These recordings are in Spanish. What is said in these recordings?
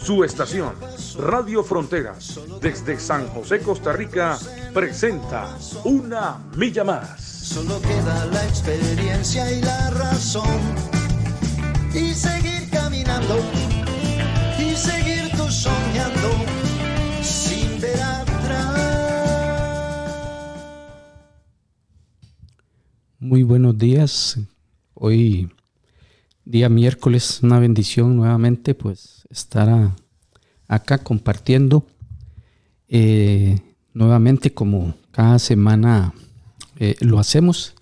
Su estación, Radio Fronteras, desde San José, Costa Rica, presenta Una Milla Más. Solo queda la experiencia y la razón. Y seguir caminando, y seguir tú soñando, sin ver atrás. Muy buenos días. Hoy, día miércoles, una bendición nuevamente, pues estar acá compartiendo eh, nuevamente como cada semana eh, lo hacemos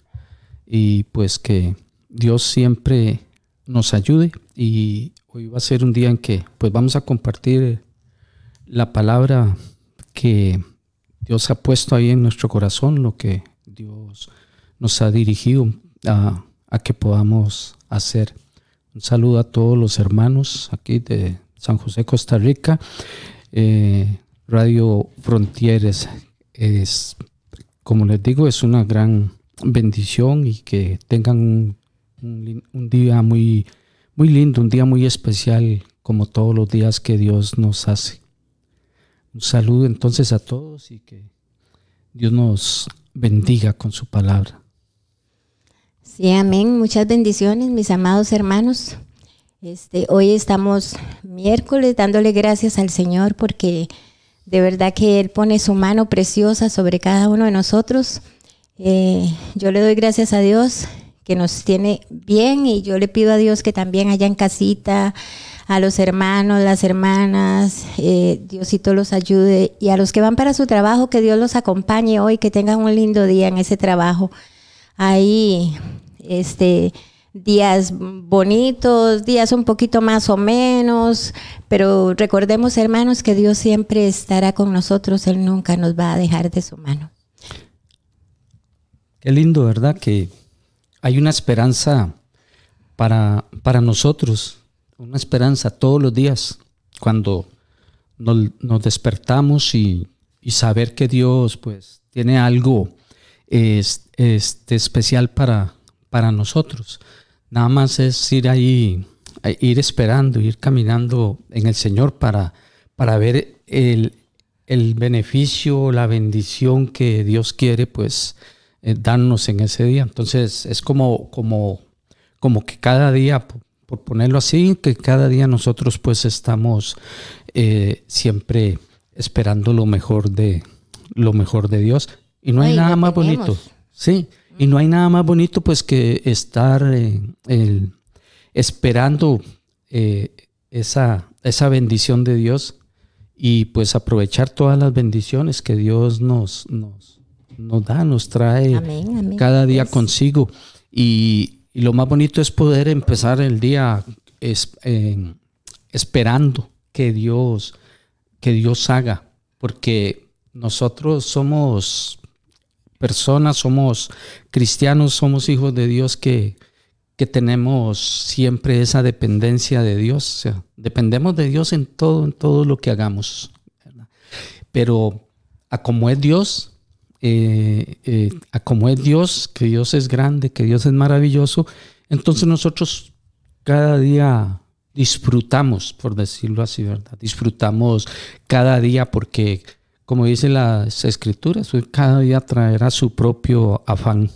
y pues que Dios siempre nos ayude y hoy va a ser un día en que pues vamos a compartir la palabra que Dios ha puesto ahí en nuestro corazón, lo que Dios nos ha dirigido a, a que podamos hacer. Un saludo a todos los hermanos aquí de San José, Costa Rica. Eh, Radio Frontieres es, como les digo, es una gran bendición y que tengan un, un, día muy, muy lindo, un día muy especial, como todos los días que Dios nos hace. Un saludo entonces a todos y que Dios nos bendiga con su palabra. Sí, amén. Muchas bendiciones, mis amados hermanos. Este, hoy estamos miércoles dándole gracias al Señor porque de verdad que Él pone su mano preciosa sobre cada uno de nosotros. Eh, yo le doy gracias a Dios que nos tiene bien y yo le pido a Dios que también allá en casita, a los hermanos, las hermanas, eh, Diosito los ayude y a los que van para su trabajo, que Dios los acompañe hoy, que tengan un lindo día en ese trabajo. Ahí, este días bonitos, días un poquito más o menos, pero recordemos hermanos que Dios siempre estará con nosotros, Él nunca nos va a dejar de su mano. Qué lindo, ¿verdad? Que hay una esperanza para, para nosotros, una esperanza todos los días, cuando nos, despertamos y, y, saber que Dios pues tiene algo es, este, especial para, para nosotros. Nada más es ir ahí, ir esperando, ir caminando en el Señor para, para ver el, el beneficio, la bendición que Dios quiere, pues, eh, darnos en ese día. Entonces, es como, como, como que cada día, por, por ponerlo así, que cada día nosotros, pues, estamos eh, siempre esperando lo mejor de, lo mejor de Dios. Y no hay Ay, nada más tenemos. bonito. Sí. Y no hay nada más bonito pues que estar eh, el, esperando eh, esa, esa bendición de Dios y pues aprovechar todas las bendiciones que Dios nos, nos, nos da, nos trae amén, amén. cada día consigo. Y, y, lo más bonito es poder empezar el día es, eh, esperando que Dios, que Dios haga, porque nosotros somos personas, somos cristianos, somos hijos de Dios que, que tenemos siempre esa dependencia de Dios. O sea, dependemos de Dios en todo, en todo lo que hagamos. Pero a como es Dios, eh, eh, a como es Dios, que Dios es grande, que Dios es maravilloso, entonces nosotros cada día disfrutamos, por decirlo así, ¿verdad? Disfrutamos cada día porque como dice las escrituras, cada día traerá su propio afán.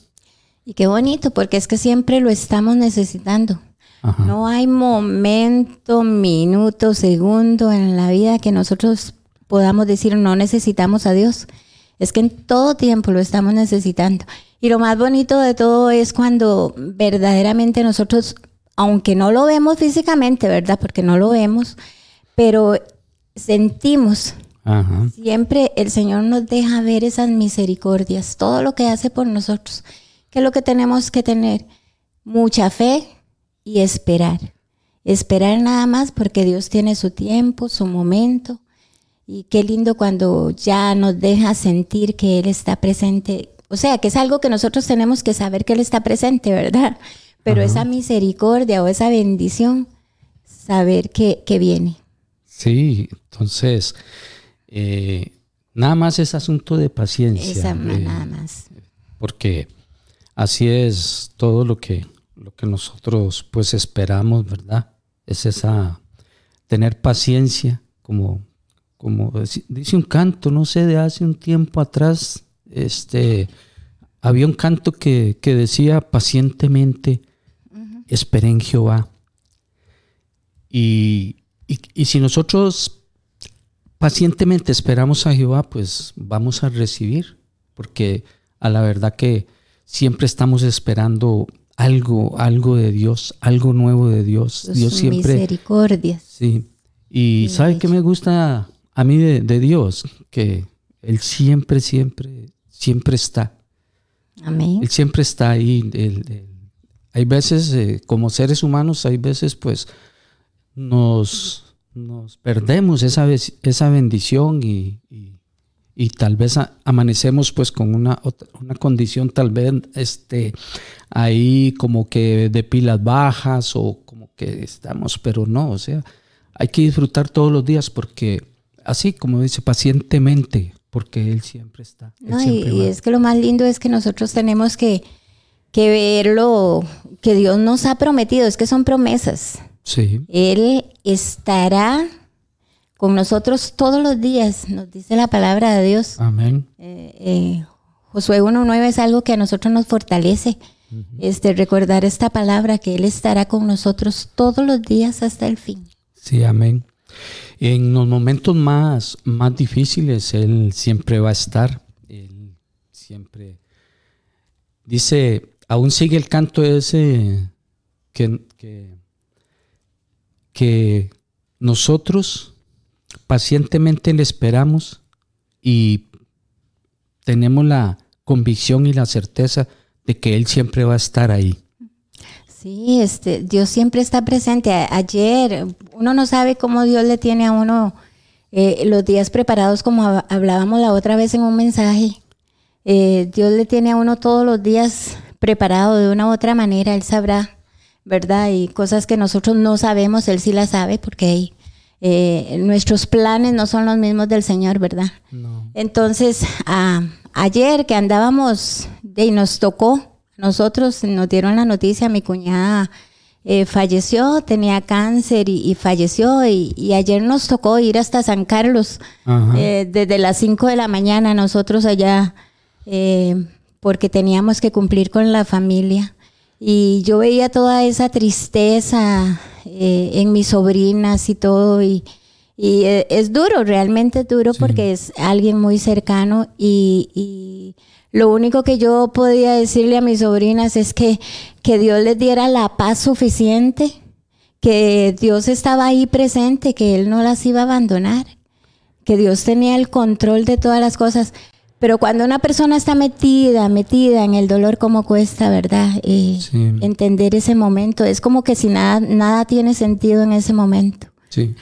Y qué bonito, porque es que siempre lo estamos necesitando. Ajá. No hay momento, minuto, segundo en la vida que nosotros podamos decir no necesitamos a Dios. Es que en todo tiempo lo estamos necesitando. Y lo más bonito de todo es cuando verdaderamente nosotros, aunque no lo vemos físicamente, ¿verdad? Porque no lo vemos, pero sentimos Ajá. Siempre el Señor nos deja ver esas misericordias, todo lo que hace por nosotros. ¿Qué es lo que tenemos que tener? Mucha fe y esperar. Esperar nada más porque Dios tiene su tiempo, su momento. Y qué lindo cuando ya nos deja sentir que Él está presente o sea, que es algo que nosotros tenemos que saber que Él está presente, ¿verdad? Pero esa misericordia o esa bendición, saber que, que viene. Sí, entonces, eh, nada más es asunto de paciencia. Esa, eh, nada más. Porque así es todo lo que, lo que nosotros pues esperamos, ¿verdad? Es esa, tener paciencia, como, como dice un canto, no sé, de hace un tiempo atrás, este, había un canto que, que decía pacientemente, esperé en Jehová. Y, y, si nosotros pacientemente esperamos a Jehová, pues vamos a recibir, porque a la verdad que siempre estamos esperando algo, algo de Dios, algo nuevo de Dios. Dios siempre. Misericordia. Sí. Y ¿sabe qué me gusta a mí de, Dios? Que Él siempre, siempre, siempre está. Amén. Él siempre está ahí. hay veces, eh, como seres humanos, hay veces pues nos, nos perdemos esa, esa bendición y, y, tal vez amanecemos pues con una, una condición tal vez este, ahí como que de pilas bajas o como que estamos, pero no, o sea, hay que disfrutar todos los días porque así como dice pacientemente, porque Él siempre está. y, es que lo más lindo es que nosotros tenemos que, que ver lo que Dios nos ha prometido, es que son promesas. Sí. Él estará con nosotros todos los días, nos dice la palabra de Dios. Amén. Eh, eh, Josué 1.9 es algo que a nosotros nos fortalece. este, recordar esta palabra, que Él estará con nosotros todos los días hasta el fin. Sí, amén. En los momentos más, más difíciles, Él siempre va a estar. Él siempre dice, aún sigue el canto ese que, que, nosotros pacientemente le esperamos y tenemos la convicción y la certeza de que Él siempre va a estar ahí. Sí, este, Dios siempre está presente. ayer, uno no sabe cómo Dios le tiene a uno eh, los días preparados, como hablábamos la otra vez en un mensaje. Eh, Dios le tiene a uno todos los días preparado de una u otra manera, Él sabrá, ¿verdad? Y cosas que nosotros no sabemos, Él sí las sabe, porque eh, nuestros planes no son los mismos del Señor, ¿verdad? Entonces, ayer que andábamos y nos tocó nosotros nos dieron la noticia, mi cuñada eh, falleció, tenía cáncer y, falleció y, ayer nos tocó ir hasta San Carlos eh, desde las 5 de la mañana nosotros allá eh, porque teníamos que cumplir con la familia y yo veía toda esa tristeza en mis sobrinas y todo y, y es duro, realmente duro porque es alguien muy cercano y lo único que yo podía decirle a mis sobrinas es que, que Dios les diera la paz suficiente, que Dios estaba ahí presente, que Él no las iba a abandonar, que Dios tenía el control de todas las cosas. Pero cuando una persona está metida, metida en el dolor, como cuesta, ¿verdad? Eh, entender ese momento. Es como que si nada, nada tiene sentido en ese momento. Sí.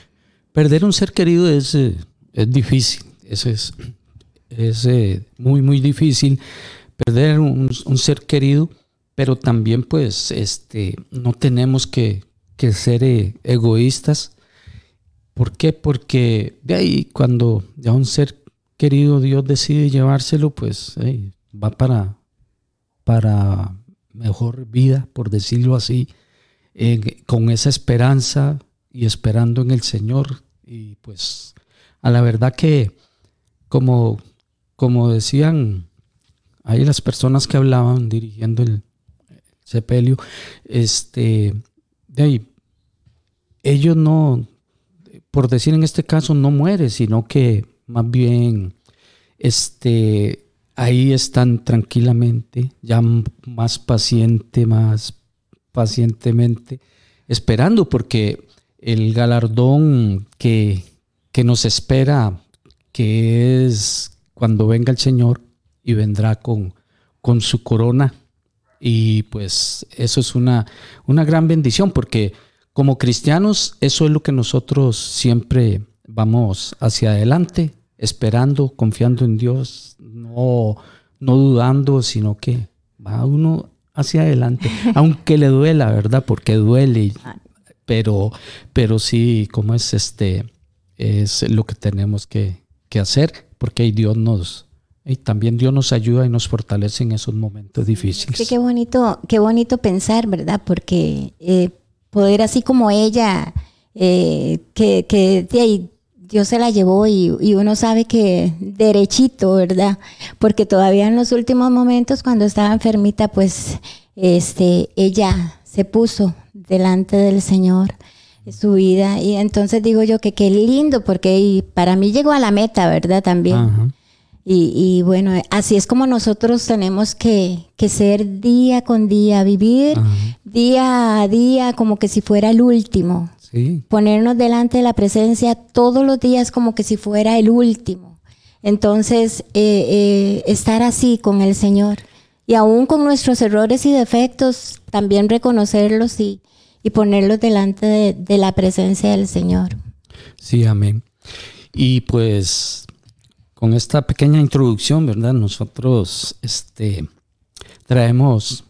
Perder un ser querido es, eh, es difícil. Eso es es eh, muy, muy difícil perder un, ser querido, pero también pues este, no tenemos que, ser eh, egoístas. ¿Por qué? Porque de ahí cuando ya un ser querido Dios decide llevárselo, pues va para, para mejor vida, por decirlo así, con esa esperanza y esperando en el Señor. Y pues a la verdad que como como decían ahí las personas que hablaban dirigiendo el, sepelio, este, de ahí, ellos no, por decir en este caso, no mueren, sino que más bien, este, ahí están tranquilamente, ya más paciente, más pacientemente, esperando, porque el galardón que, que nos espera, que es cuando venga el Señor y vendrá con, con su corona. Y pues eso es una, una gran bendición porque como cristianos eso es lo que nosotros siempre vamos hacia adelante, esperando, confiando en Dios, no, no dudando, sino que va uno hacia adelante, aunque le duela, ¿verdad? Porque duele, pero, pero sí, como es este, es lo que tenemos que, que hacer, porque Dios nos, y también Dios nos ayuda y nos fortalece en esos momentos difíciles. Sí, qué bonito, qué bonito pensar, ¿verdad? Porque eh, poder así como ella, eh, que, que de ahí Dios se la llevó y, y, uno sabe que derechito, ¿verdad? Porque todavía en los últimos momentos, cuando estaba enfermita, pues este, ella se puso delante del Señor su vida y entonces digo yo que qué lindo porque para mí llegó a la meta, ¿verdad? También. Ajá. Y, bueno, así es como nosotros tenemos que, ser día con día, vivir día a día como que si fuera el último. Ponernos delante de la presencia todos los días como que si fuera el último. Entonces, eh, eh, estar así con el Señor. Y aún con nuestros errores y defectos, también reconocerlos y, ponerlos delante de, de la presencia del Señor. Sí, amén. Y pues con esta pequeña introducción, ¿verdad? Nosotros este, traemos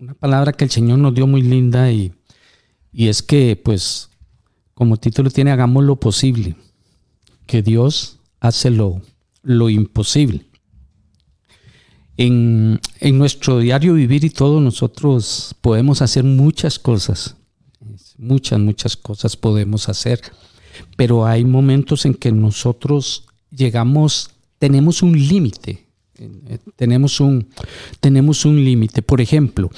una palabra que el Señor nos dio muy linda y, es que, pues, como título tiene, hagamos lo posible, que Dios hace lo, lo imposible. En, en, nuestro diario vivir y todo, nosotros podemos hacer muchas cosas, muchas, muchas cosas podemos hacer, pero hay momentos en que nosotros llegamos, tenemos un límite. Eh, tenemos un, tenemos un límite. Por ejemplo,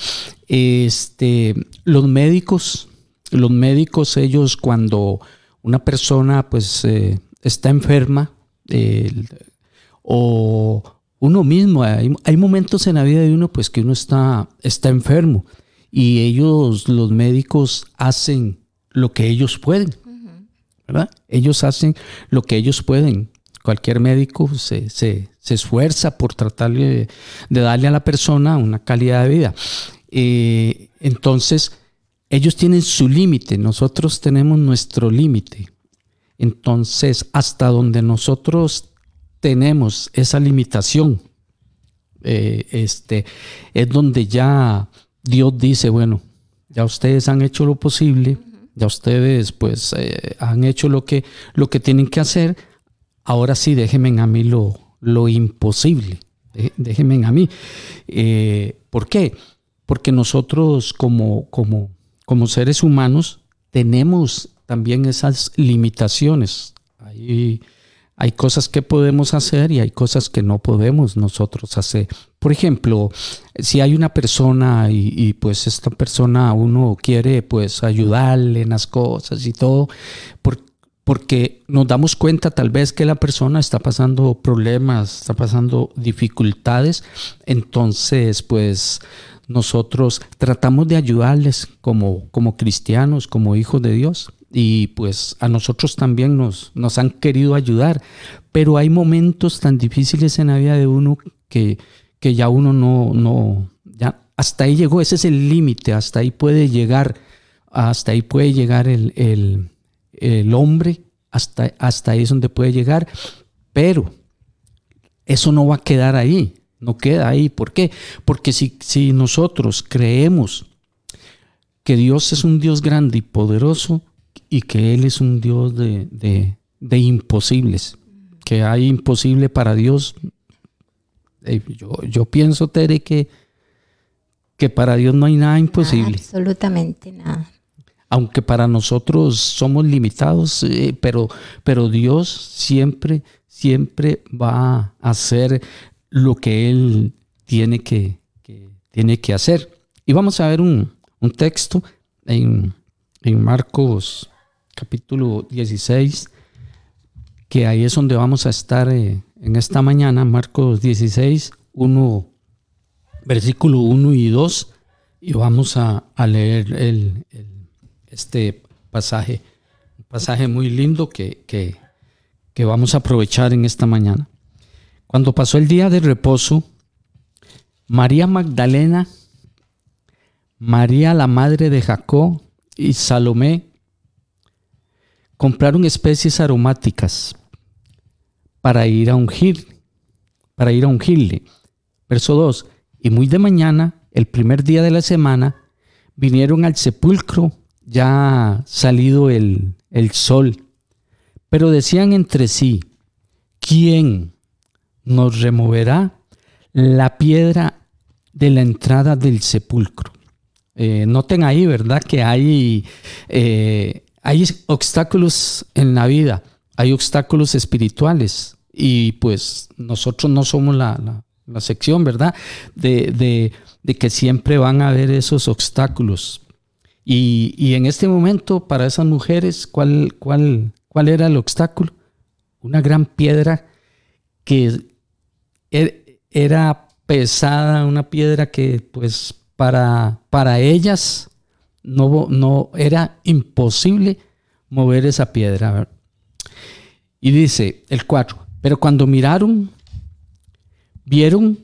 este, los médicos, los médicos, ellos cuando una persona pues eh, está enferma o uno mismo, hay, hay, momentos en la vida de uno pues que uno está, está enfermo y ellos, los médicos, hacen lo que ellos pueden. ¿verdad? Ellos hacen lo que ellos pueden cualquier médico se, esfuerza por tratar de, darle a la persona una calidad de vida. Eh, entonces, ellos tienen su límite, nosotros tenemos nuestro límite. Entonces, hasta donde nosotros tenemos esa limitación, eh, este, es donde ya Dios dice, bueno, ya ustedes han hecho lo posible, ya ustedes pues eh, han hecho lo que, lo que tienen que hacer, ahora sí déjenme a mí lo, lo imposible, déjenme a mí. Eh, ¿Por qué? Porque nosotros como, como, como seres humanos tenemos también esas limitaciones. Hay, hay cosas que podemos hacer y hay cosas que no podemos nosotros hacer. Por ejemplo, si hay una persona y, pues esta persona uno quiere pues ayudarle en las cosas y todo, ¿por, porque nos damos cuenta tal vez que la persona está pasando problemas, está pasando dificultades, entonces pues nosotros tratamos de ayudarles como, como cristianos, como hijos de Dios. Y pues a nosotros también nos, nos han querido ayudar, pero hay momentos tan difíciles en la vida de uno que, que ya uno no, no, ya hasta ahí llegó, ese es el límite, hasta ahí puede llegar, hasta ahí puede llegar el, el el hombre. Hasta, hasta ahí es donde puede llegar, pero eso no va a quedar ahí, no queda ahí. ¿Por qué? Porque si, si nosotros creemos que Dios es un Dios grande y poderoso y que Él es un Dios de, de, imposibles, que hay imposible para Dios, yo, yo pienso, Tere, que, que para Dios no hay nada imposible. absolutamente nada aunque para nosotros somos limitados, eh, pero, pero Dios siempre, siempre va a hacer lo que Él tiene que, tiene que hacer. Y vamos a ver un, texto en, Marcos capítulo 16, que ahí es donde vamos a estar eh, en esta mañana, Marcos 16, 1, versículo 1 y 2, y vamos a, leer el este pasaje, un pasaje muy lindo que, que, vamos a aprovechar en esta mañana. Cuando pasó el día de reposo, María Magdalena, María la madre de Jacob y Salomé compraron especies aromáticas para ir a ungir para ir a ungirle. Verso 2. Y muy de mañana, el primer día de la semana, vinieron al sepulcro ya salido el, el sol, pero decían entre sí, ¿quién nos removerá la piedra de la entrada del sepulcro? Eh, noten ahí, ¿verdad? Que hay, eh, hay obstáculos en la vida, hay obstáculos espirituales y pues nosotros no somos la, la, sección, ¿verdad? De, de, de, que siempre van a haber esos obstáculos. Y, y, en este momento, para esas mujeres, ¿cuál, cuál, ¿cuál era el obstáculo? Una gran piedra que era pesada, una piedra que pues para, para ellas no, no era imposible mover esa piedra. Y dice el 4, pero cuando miraron, vieron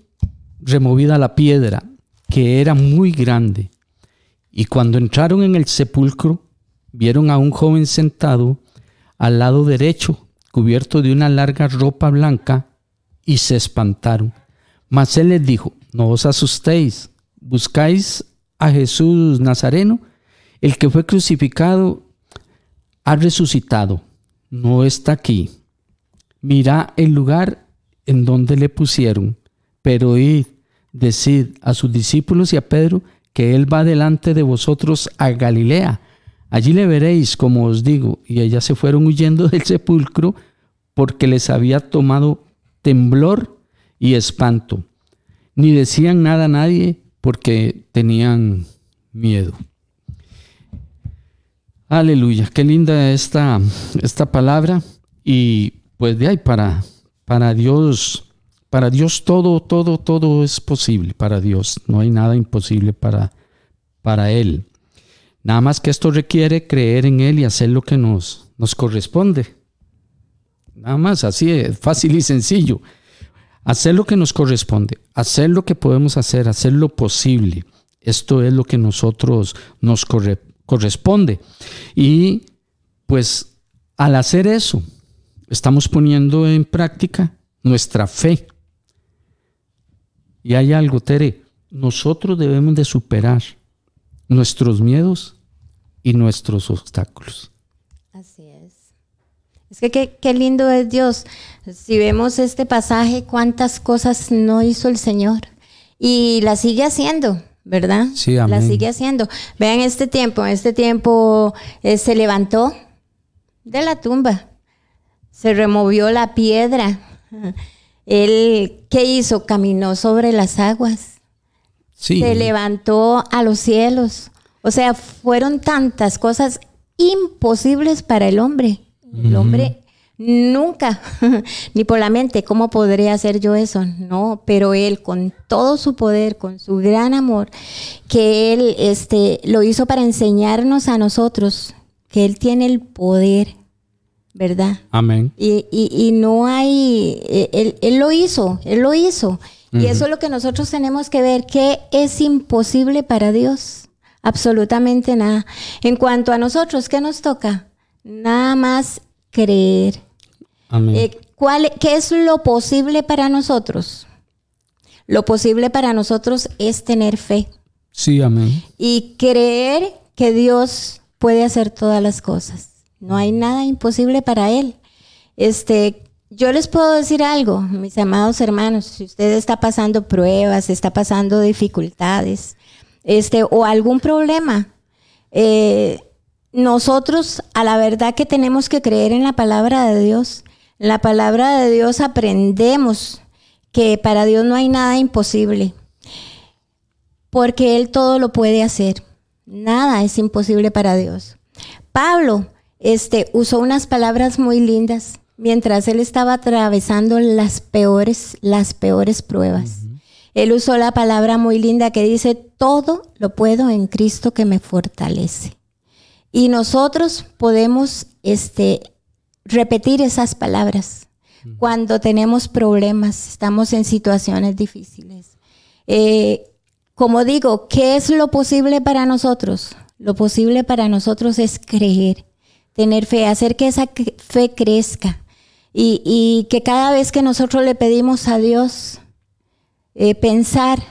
removida la piedra, que era muy grande. Y cuando entraron en el sepulcro, vieron a un joven sentado al lado derecho, cubierto de una larga ropa blanca, y se espantaron. Mas él les dijo, no os asustéis, buscáis a Jesús Nazareno, el que fue crucificado, ha resucitado, no está aquí. Mira el lugar en donde le pusieron, pero id, decid a sus discípulos y a Pedro que él va delante de vosotros a Galilea. Allí le veréis, como os digo. Y ellas se fueron huyendo del sepulcro porque les había tomado temblor y espanto. Ni decían nada a nadie porque tenían miedo. Aleluya, qué linda esta, esta palabra. Y pues de ahí para, para Dios, para Dios todo, todo, todo es posible para Dios. No hay nada imposible para, para Él. Nada más que esto requiere creer en Él y hacer lo que nos, nos corresponde. Nada más, así es fácil y sencillo hacer lo que nos corresponde, hacer lo que podemos hacer, hacer lo posible. Esto es lo que nosotros nos corresponde. Y pues al hacer eso, estamos poniendo en práctica nuestra fe. Y hay algo, Tere, nosotros debemos de superar nuestros miedos y nuestros obstáculos. Qué, lindo es Dios. Si vemos este pasaje, cuántas cosas no hizo el Señor y la sigue haciendo. ¿Verdad? Sí, amén. La sigue haciendo. Vean este tiempo, este tiempo eh, se levantó de la tumba, se removió la piedra. Él, ¿qué hizo? Caminó sobre las aguas. Sí. Se levantó a los cielos. O sea, fueron tantas cosas imposibles para el hombre. El hombre nunca, ni por la mente, ¿cómo podría hacer yo eso? No, pero él con todo su poder, con su gran amor, que él este, lo hizo para enseñarnos a nosotros que él tiene el poder, ¿verdad? Amén. Y, y, no hay, e, él, lo hizo, él lo hizo. Y eso es lo que nosotros tenemos que ver, que es imposible para Dios. Absolutamente nada. En cuanto a nosotros, ¿qué nos toca? Nada más creer. Eh, ¿cuál, ¿Qué es lo posible para nosotros? Lo posible para nosotros es tener fe. Sí, amén. Y creer que Dios puede hacer todas las cosas. No hay nada imposible para Él. Este, yo les puedo decir algo, mis amados hermanos, si usted está pasando pruebas, está pasando dificultades, este, o algún problema, eh, nosotros a la verdad que tenemos que creer en la palabra de Dios. En la palabra de Dios aprendemos que para Dios no hay nada imposible, porque Él todo lo puede hacer. Nada es imposible para Dios. Pablo este, usó unas palabras muy lindas mientras él estaba atravesando las peores, las peores pruebas. Él usó la palabra muy linda que dice, todo lo puedo en Cristo que me fortalece. Y nosotros podemos este, repetir esas palabras cuando tenemos problemas, estamos en situaciones difíciles. Eh, como digo, ¿qué es lo posible para nosotros? Lo posible para nosotros es creer, tener fe, hacer que esa fe crezca. Y, que cada vez que nosotros le pedimos a Dios eh, pensar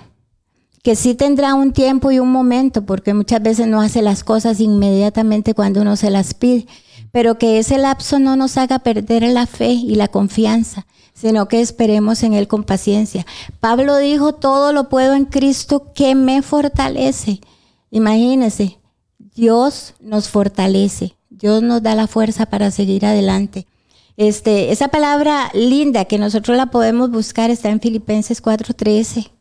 que sí tendrá un tiempo y un momento, porque muchas veces no hace las cosas inmediatamente cuando uno se las pide, pero que ese lapso no nos haga perder la fe y la confianza, sino que esperemos en Él con paciencia. Pablo dijo, todo lo puedo en Cristo que me fortalece. Imagínense, Dios nos fortalece, Dios nos da la fuerza para seguir adelante. Este, esa palabra linda que nosotros la podemos buscar está en Filipenses 4:13.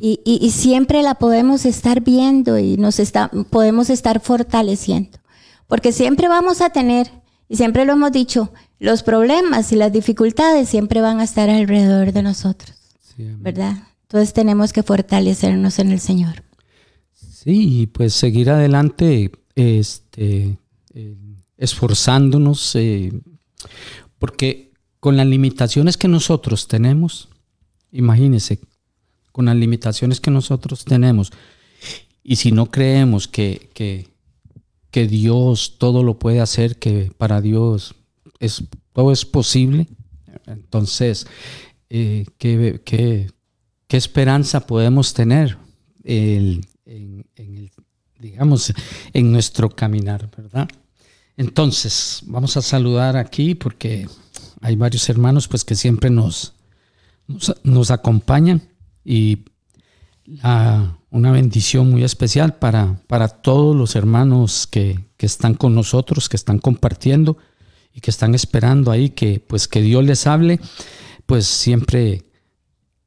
Y, y, siempre la podemos estar viendo y nos está, podemos estar fortaleciendo. Porque siempre vamos a tener, y siempre lo hemos dicho, los problemas y las dificultades siempre van a estar alrededor de nosotros. ¿Verdad? Entonces tenemos que fortalecernos en el Señor. Sí, y pues seguir adelante, este, eh, esforzándonos, eh, porque con las limitaciones que nosotros tenemos, imagínense, con las limitaciones que nosotros tenemos, y si no creemos que, que, Dios todo lo puede hacer, que para Dios es, todo es posible, entonces, eh, ¿qué, qué, esperanza podemos tener en, el, digamos, en nuestro caminar, verdad? Entonces, vamos a saludar aquí porque hay varios hermanos pues que siempre nos, nos, acompañan y una bendición muy especial para, para todos los hermanos que, están con nosotros, que están compartiendo y que están esperando ahí que pues que Dios les hable, pues siempre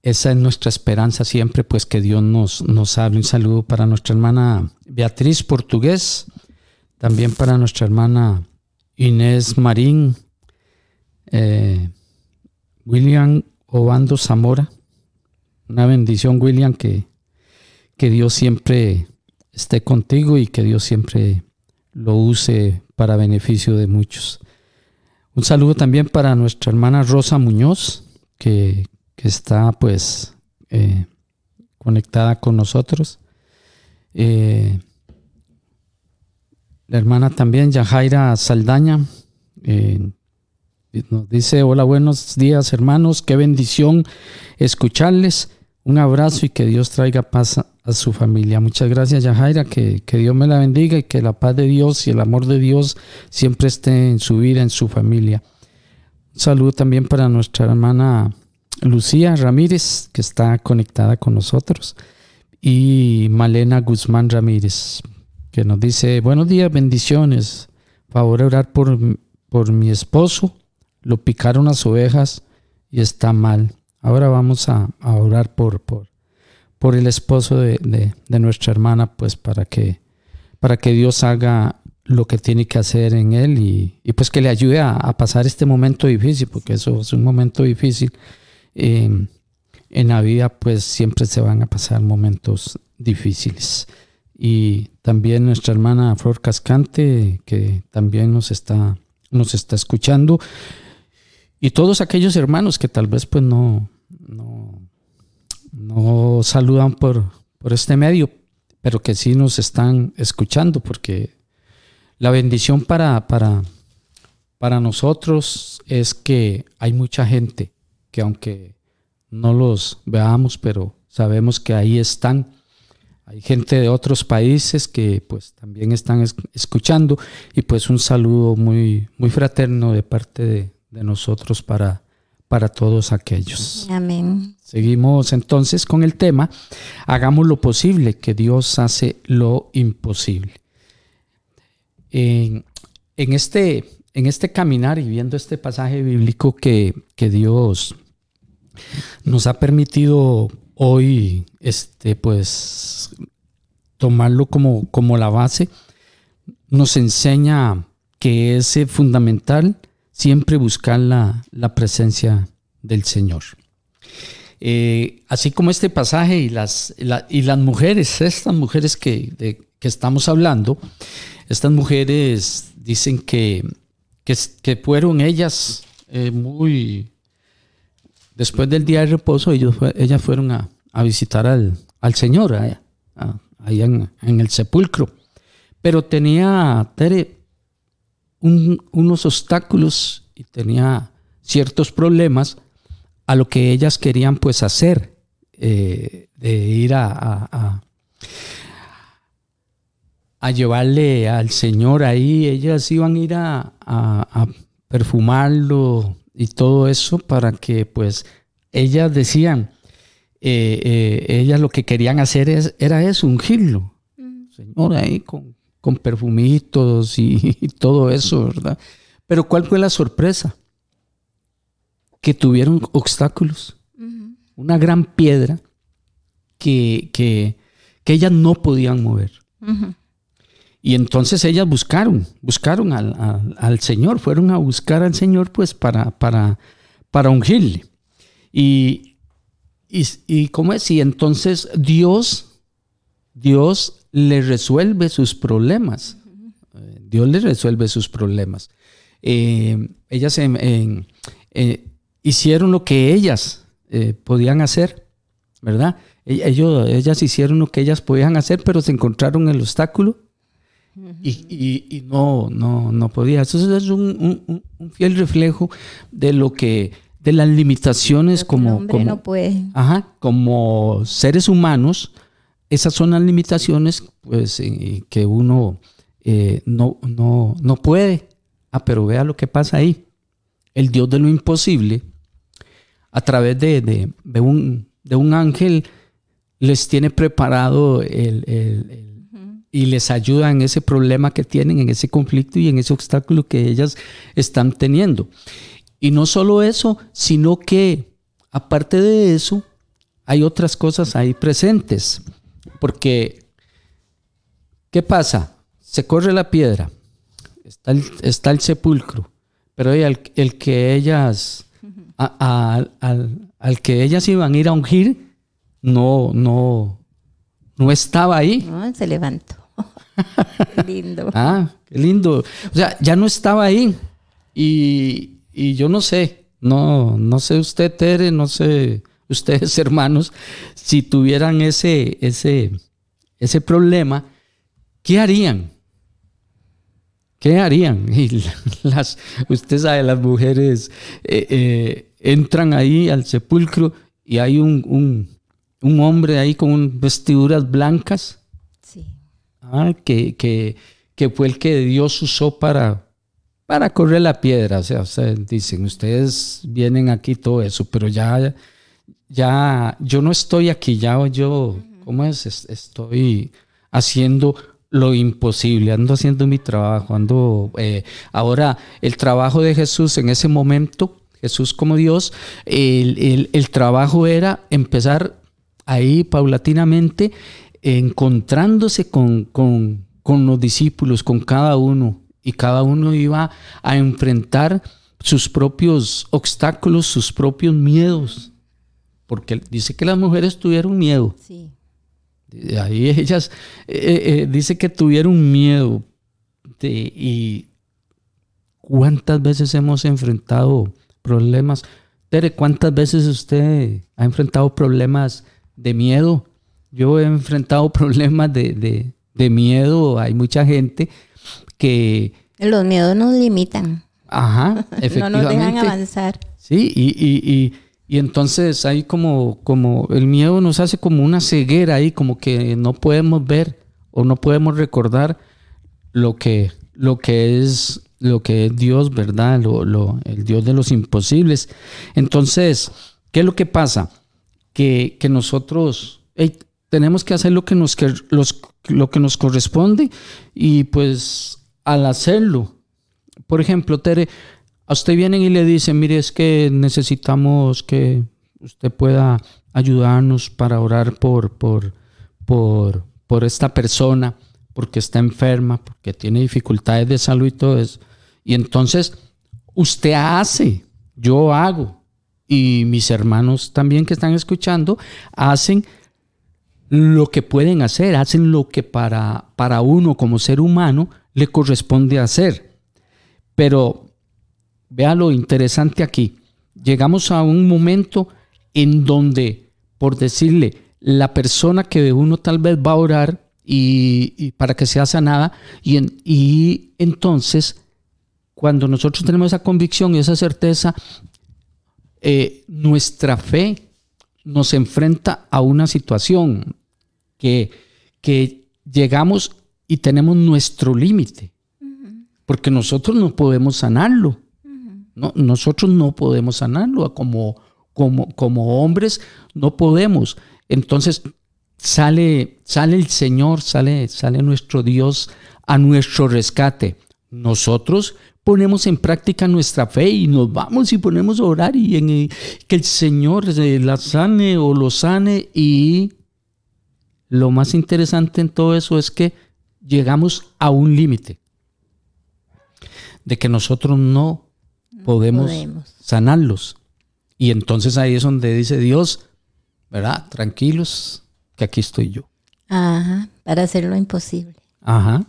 esa es nuestra esperanza siempre, pues que Dios nos, nos hable. Un saludo para nuestra hermana Beatriz Portugués, también para nuestra hermana Inés Marín, eh, William Obando Zamora. Una bendición, William, que, que Dios siempre esté contigo y que Dios siempre lo use para beneficio de muchos. Un saludo también para nuestra hermana Rosa Muñoz, que, está pues eh, conectada con nosotros. Eh, la hermana también, Yajaira Saldaña, eh, nos dice, hola, buenos días hermanos, qué bendición escucharles. Un abrazo y que Dios traiga paz a, su familia. Muchas gracias, Yajaira, que, que, Dios me la bendiga y que la paz de Dios y el amor de Dios siempre esté en su vida, en su familia. Un saludo también para nuestra hermana Lucía Ramírez, que está conectada con nosotros, y Malena Guzmán Ramírez que nos dice, buenos días, bendiciones. Favor orar por, por mi esposo. Lo picaron las ovejas y está mal. Ahora vamos a, orar por, por, el esposo de, nuestra hermana, pues para que, para que Dios haga lo que tiene que hacer en él y, pues que le ayude a, pasar este momento difícil, porque eso es un momento difícil. Eh, en la vida pues siempre se van a pasar momentos difíciles y también nuestra hermana Flor Cascante, que también nos está, nos está escuchando, y todos aquellos hermanos que tal vez pues no, no, no saludan por, por este medio, pero que sí nos están escuchando, porque la bendición para, para, para nosotros es que hay mucha gente que aunque no los veamos, pero sabemos que ahí están. Hay gente de otros países que pues también están escuchando. Y pues un saludo muy, muy fraterno de parte de, nosotros para, para todos aquellos. Amén. Seguimos entonces con el tema, hagamos lo posible, que Dios hace lo imposible. En, este, en este caminar y viendo este pasaje bíblico que, que Dios nos ha permitido hoy, este, pues, tomarlo como, como la base, nos enseña que es fundamental siempre buscar la, presencia del Señor. Eh, así como este pasaje y las, y las mujeres, estas mujeres que, de, que estamos hablando, estas mujeres dicen que, que, fueron ellas eh, muy después del día de reposo, ellos, ellas fueron a, visitar al, Señor, ahí en, el sepulcro. Pero tenía unos obstáculos y tenía ciertos problemas a lo que ellas querían pues hacer, eh, de ir a, a, a, llevarle al Señor ahí, ellas iban a ir a, a perfumarlo y todo eso para que pues ellas decían, eh, eh, ellas lo que querían hacer es, era eso, ungirlo. Señor, ahí con, con perfumitos y, todo eso, ¿verdad? Pero ¿cuál fue la sorpresa? Que tuvieron obstáculos. Una gran piedra que, que, ellas no podían mover. Y entonces ellas buscaron, buscaron al, al, Señor, fueron a buscar al Señor pues para, para, para ungirle. Y, y, y ¿cómo es? Y entonces Dios, Dios le resuelve sus problemas. Dios le resuelve sus problemas. Eh, ellas eh, hicieron lo que ellas eh, podían hacer, ¿verdad? E, ellos, ellas hicieron lo que ellas podían hacer, pero se encontraron el obstáculo y, no, no, no podía. Eso es un, un, fiel reflejo de lo que de las limitaciones como, como, como seres humanos, esas son las limitaciones pues, eh, que uno eh, no, no, no puede. Ah, pero vea lo que pasa ahí. El Dios de lo imposible, a través de, de, un, de un ángel, les tiene preparado el, y les ayuda en ese problema que tienen, en ese conflicto y en ese obstáculo que ellas están teniendo. Y no solo eso, sino que aparte de eso, hay otras cosas ahí presentes. Porque, ¿qué pasa? Se corre la piedra, está el, está el sepulcro, pero el, el que ellas, al, al, que ellas iban a ir a ungir, no, no, no estaba ahí. No, se levantó. qué lindo. Ah, qué lindo. O sea, ya no estaba ahí. Y, y yo no sé, no, no sé usted, Tere, no sé ustedes, hermanos, si tuvieran ese, ese, ese problema, ¿qué harían? ¿Qué harían? Y las, usted sabe, las mujeres eh, eh, entran ahí al sepulcro y hay un, un, hombre ahí con vestiduras blancas. Sí. Ah, que, que, que, fue el que Dios usó para, para correr la piedra. O sea, ustedes dicen, ustedes vienen aquí todo eso, pero ya, ya, yo no estoy aquí, ya yo, ¿cómo es? Estoy haciendo lo imposible, ando haciendo mi trabajo, ando, eh, ahora el trabajo de Jesús en ese momento, Jesús como Dios, el, el trabajo era empezar ahí paulatinamente encontrándose con, con, con los discípulos, con cada uno, y cada uno iba a enfrentar sus propios obstáculos, sus propios miedos, porque dice que las mujeres tuvieron miedo. Sí. Ahí ellas eh, eh, eh, dice que tuvieron miedo. y cuántas veces hemos enfrentado problemas. Tere, ¿cuántas veces usted ha enfrentado problemas de miedo? Yo he enfrentado problemas de, de miedo. Hay mucha gente que... Los miedos nos limitan. Ajá, efectivamente. no nos dejan avanzar. Sí, y, y, y, y, entonces hay como, como, el miedo nos hace como una ceguera ahí, como que no podemos ver o no podemos recordar lo que, lo que es lo que es Dios, ¿verdad? Lo, lo, el Dios de los imposibles. Entonces, ¿qué es lo que pasa? Que, que nosotros tenemos que hacer lo que, nos, que, los, lo que nos corresponde y pues al hacerlo, por ejemplo, Tere, a usted vienen y le dicen, mire, es que necesitamos que usted pueda ayudarnos para orar por, por, por, por esta persona, porque está enferma, porque tiene dificultades de salud y todo eso. Y entonces, usted hace, yo hago, y mis hermanos también que están escuchando, hacen lo que pueden hacer, hacen lo que para, para uno como ser humano le corresponde hacer. Pero vea lo interesante aquí. Llegamos a un momento en donde, por decirle, la persona que uno tal vez va a orar y, para que sea sanada, y, y entonces, cuando nosotros tenemos esa convicción y esa certeza, eh, nuestra fe nos enfrenta a una situación que, que llegamos y tenemos nuestro límite, porque nosotros no podemos sanarlo. No, nosotros no podemos sanarlo como, como, como hombres, no podemos. Entonces sale, sale el Señor, sale, sale nuestro Dios a nuestro rescate. Nosotros ponemos en práctica nuestra fe y nos vamos y ponemos a orar y en que el Señor la sane o lo sane y lo más interesante en todo eso es que llegamos a un límite de que nosotros no, podemos, sanarlos. Y entonces ahí es donde dice Dios, ¿verdad? Tranquilos, que aquí estoy yo. Ajá, para hacer lo imposible. Ajá.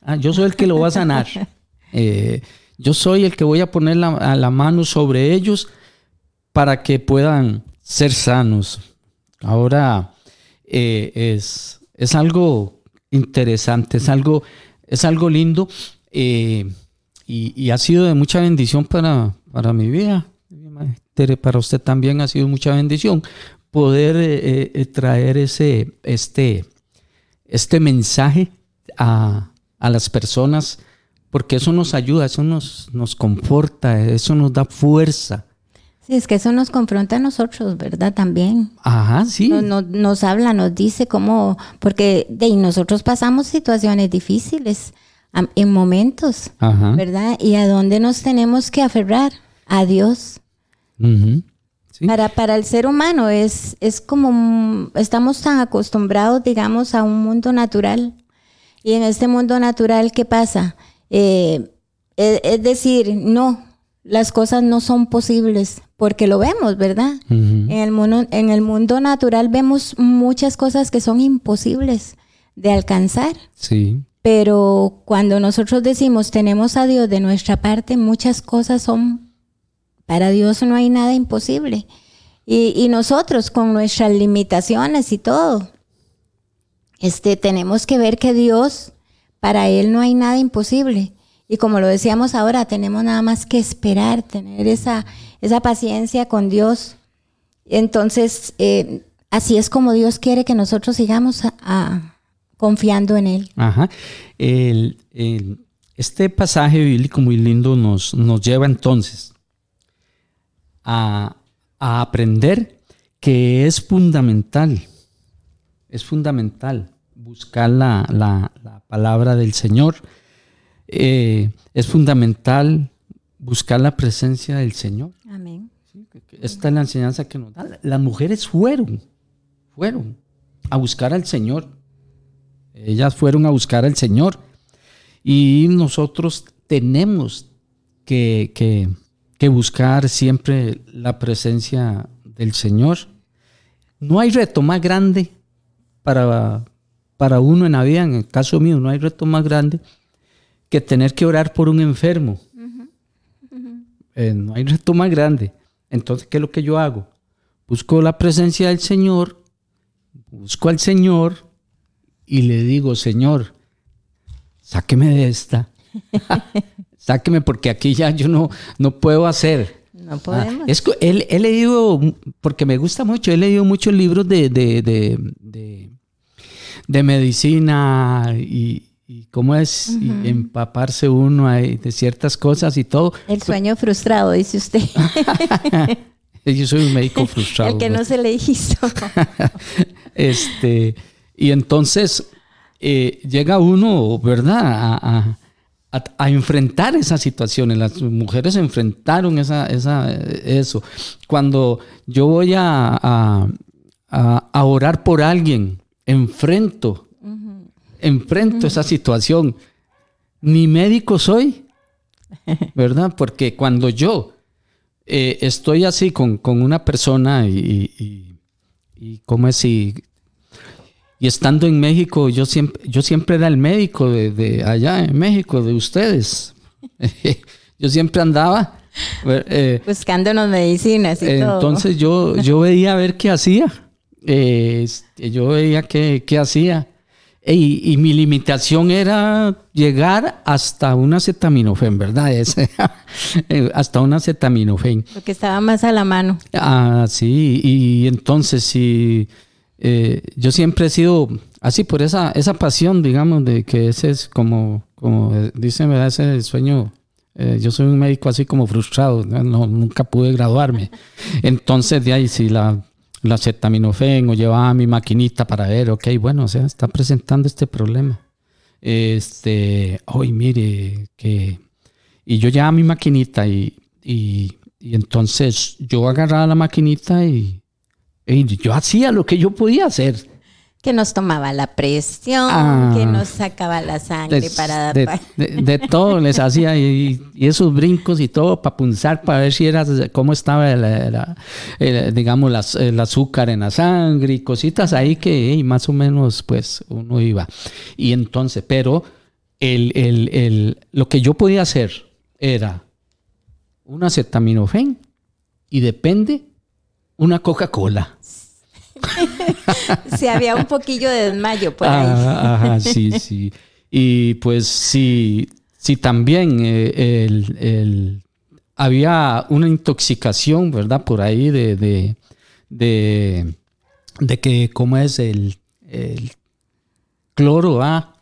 Ah, yo soy el que lo va a sanar. Eh, yo soy el que voy a poner la, la mano sobre ellos para que puedan ser sanos. Ahora eh, es, es, algo interesante, es algo, es algo lindo eh, y, ha sido de mucha bendición para, para mi vida. Para usted también ha sido mucha bendición poder traer ese, este, este mensaje a, a las personas, porque eso nos ayuda, eso nos, nos conforta, eso nos da fuerza. Sí, es que eso nos confronta a nosotros, ¿verdad? También. Ajá, sí. Nos, habla, nos dice cómo, porque de nosotros pasamos situaciones difíciles en momentos, ¿verdad? Y a dónde nos tenemos que aferrar, a Dios. Para, para el ser humano es, es como, estamos tan acostumbrados, digamos, a un mundo natural y en este mundo natural, ¿qué pasa? Eh, es, decir, no, las cosas no son posibles porque lo vemos, ¿verdad? en, el mundo, en el mundo natural vemos muchas cosas que son imposibles de alcanzar. Sí. Pero cuando nosotros decimos tenemos a Dios de nuestra parte, muchas cosas son, para Dios no hay nada imposible. Y, nosotros con nuestras limitaciones y todo, este, tenemos que ver que Dios, para Él no hay nada imposible. Y como lo decíamos ahora, tenemos nada más que esperar, tener esa, esa paciencia con Dios. Entonces, eh, así es como Dios quiere que nosotros sigamos confiando en Él. Ajá. este pasaje bíblico muy lindo nos, nos lleva entonces a, a aprender que es fundamental es fundamental buscar la, palabra del Señor. Eh, es fundamental buscar la presencia del Señor. Amén. Esta es la enseñanza que nos da. Las mujeres fueron, fueron a buscar al Señor. Ellas fueron a buscar al Señor. Y nosotros tenemos que, que buscar siempre la presencia del Señor. No hay reto más grande para, para uno en la vida, en el caso mío, no hay reto más grande que tener que orar por un enfermo. Eh, no hay reto más grande. Entonces, ¿qué es lo que yo hago? Busco la presencia del Señor, busco al Señor y le digo, Señor, sáqueme de esta. sáqueme porque aquí ya yo no, no puedo hacer. No ah, podemos. es, he, leído, porque me gusta mucho, he leído muchos libros de, de medicina y, cómo es empaparse uno de ciertas cosas y todo. El sueño frustrado, dice usted. Yo soy un médico frustrado. El que no se le hizo. este, y entonces eh, llega uno, ¿verdad? A, enfrentar esas situaciones. Las mujeres enfrentaron esa, esa, eso. Cuando yo voy a, a orar por alguien, enfrento, enfrento esa situación. Ni médico soy, ¿verdad? Porque cuando yo eh, estoy así con, una persona y, y, y como es y, estando en México, yo siempre, yo siempre era el médico de, allá en México, de ustedes. yo siempre andaba eh, buscándonos medicinas y entonces yo, yo veía a ver qué hacía. Eh, yo veía qué, hacía. Y, y mi limitación era llegar hasta una acetaminofén, ¿verdad? Ese, eh, hasta una acetaminofén. Porque estaba más a la mano. Ah, sí, y entonces sí, eh, yo siempre he sido así por esa, esa pasión, digamos, de que ese es como, como dicen, ¿verdad? Ese sueño. eh, yo soy un médico así como frustrado, ¿no? No, nunca pude graduarme. Entonces, de ahí, si la, la acetaminofén o llevaba mi maquinita para ver, ok, bueno, o sea, está presentando este problema. Este, hoy mire, que. Y yo llevaba mi maquinita y, y, y entonces yo agarraba la maquinita y, y yo hacía lo que yo podía hacer. Que nos tomaba la presión, Ah. que nos sacaba la sangre de, para... de, de- de todo les hacía y, y esos brincos y todo para punzar para ver si era cómo estaba el, el- el- digamos las- el azúcar en la sangre y cositas ahí que hey, más o menos pues uno iba y entonces pero el, el- el- lo que yo podía hacer era un acetaminofén y depende una Coca-Cola Si había un poquillo de desmayo por ahí. Ah, ajá, sí, sí. Y pues sí, sí también eh, el, el- había una intoxicación, ¿verdad? Por ahí de, de, de, de que, ¿cómo es el, el cloro? Ah,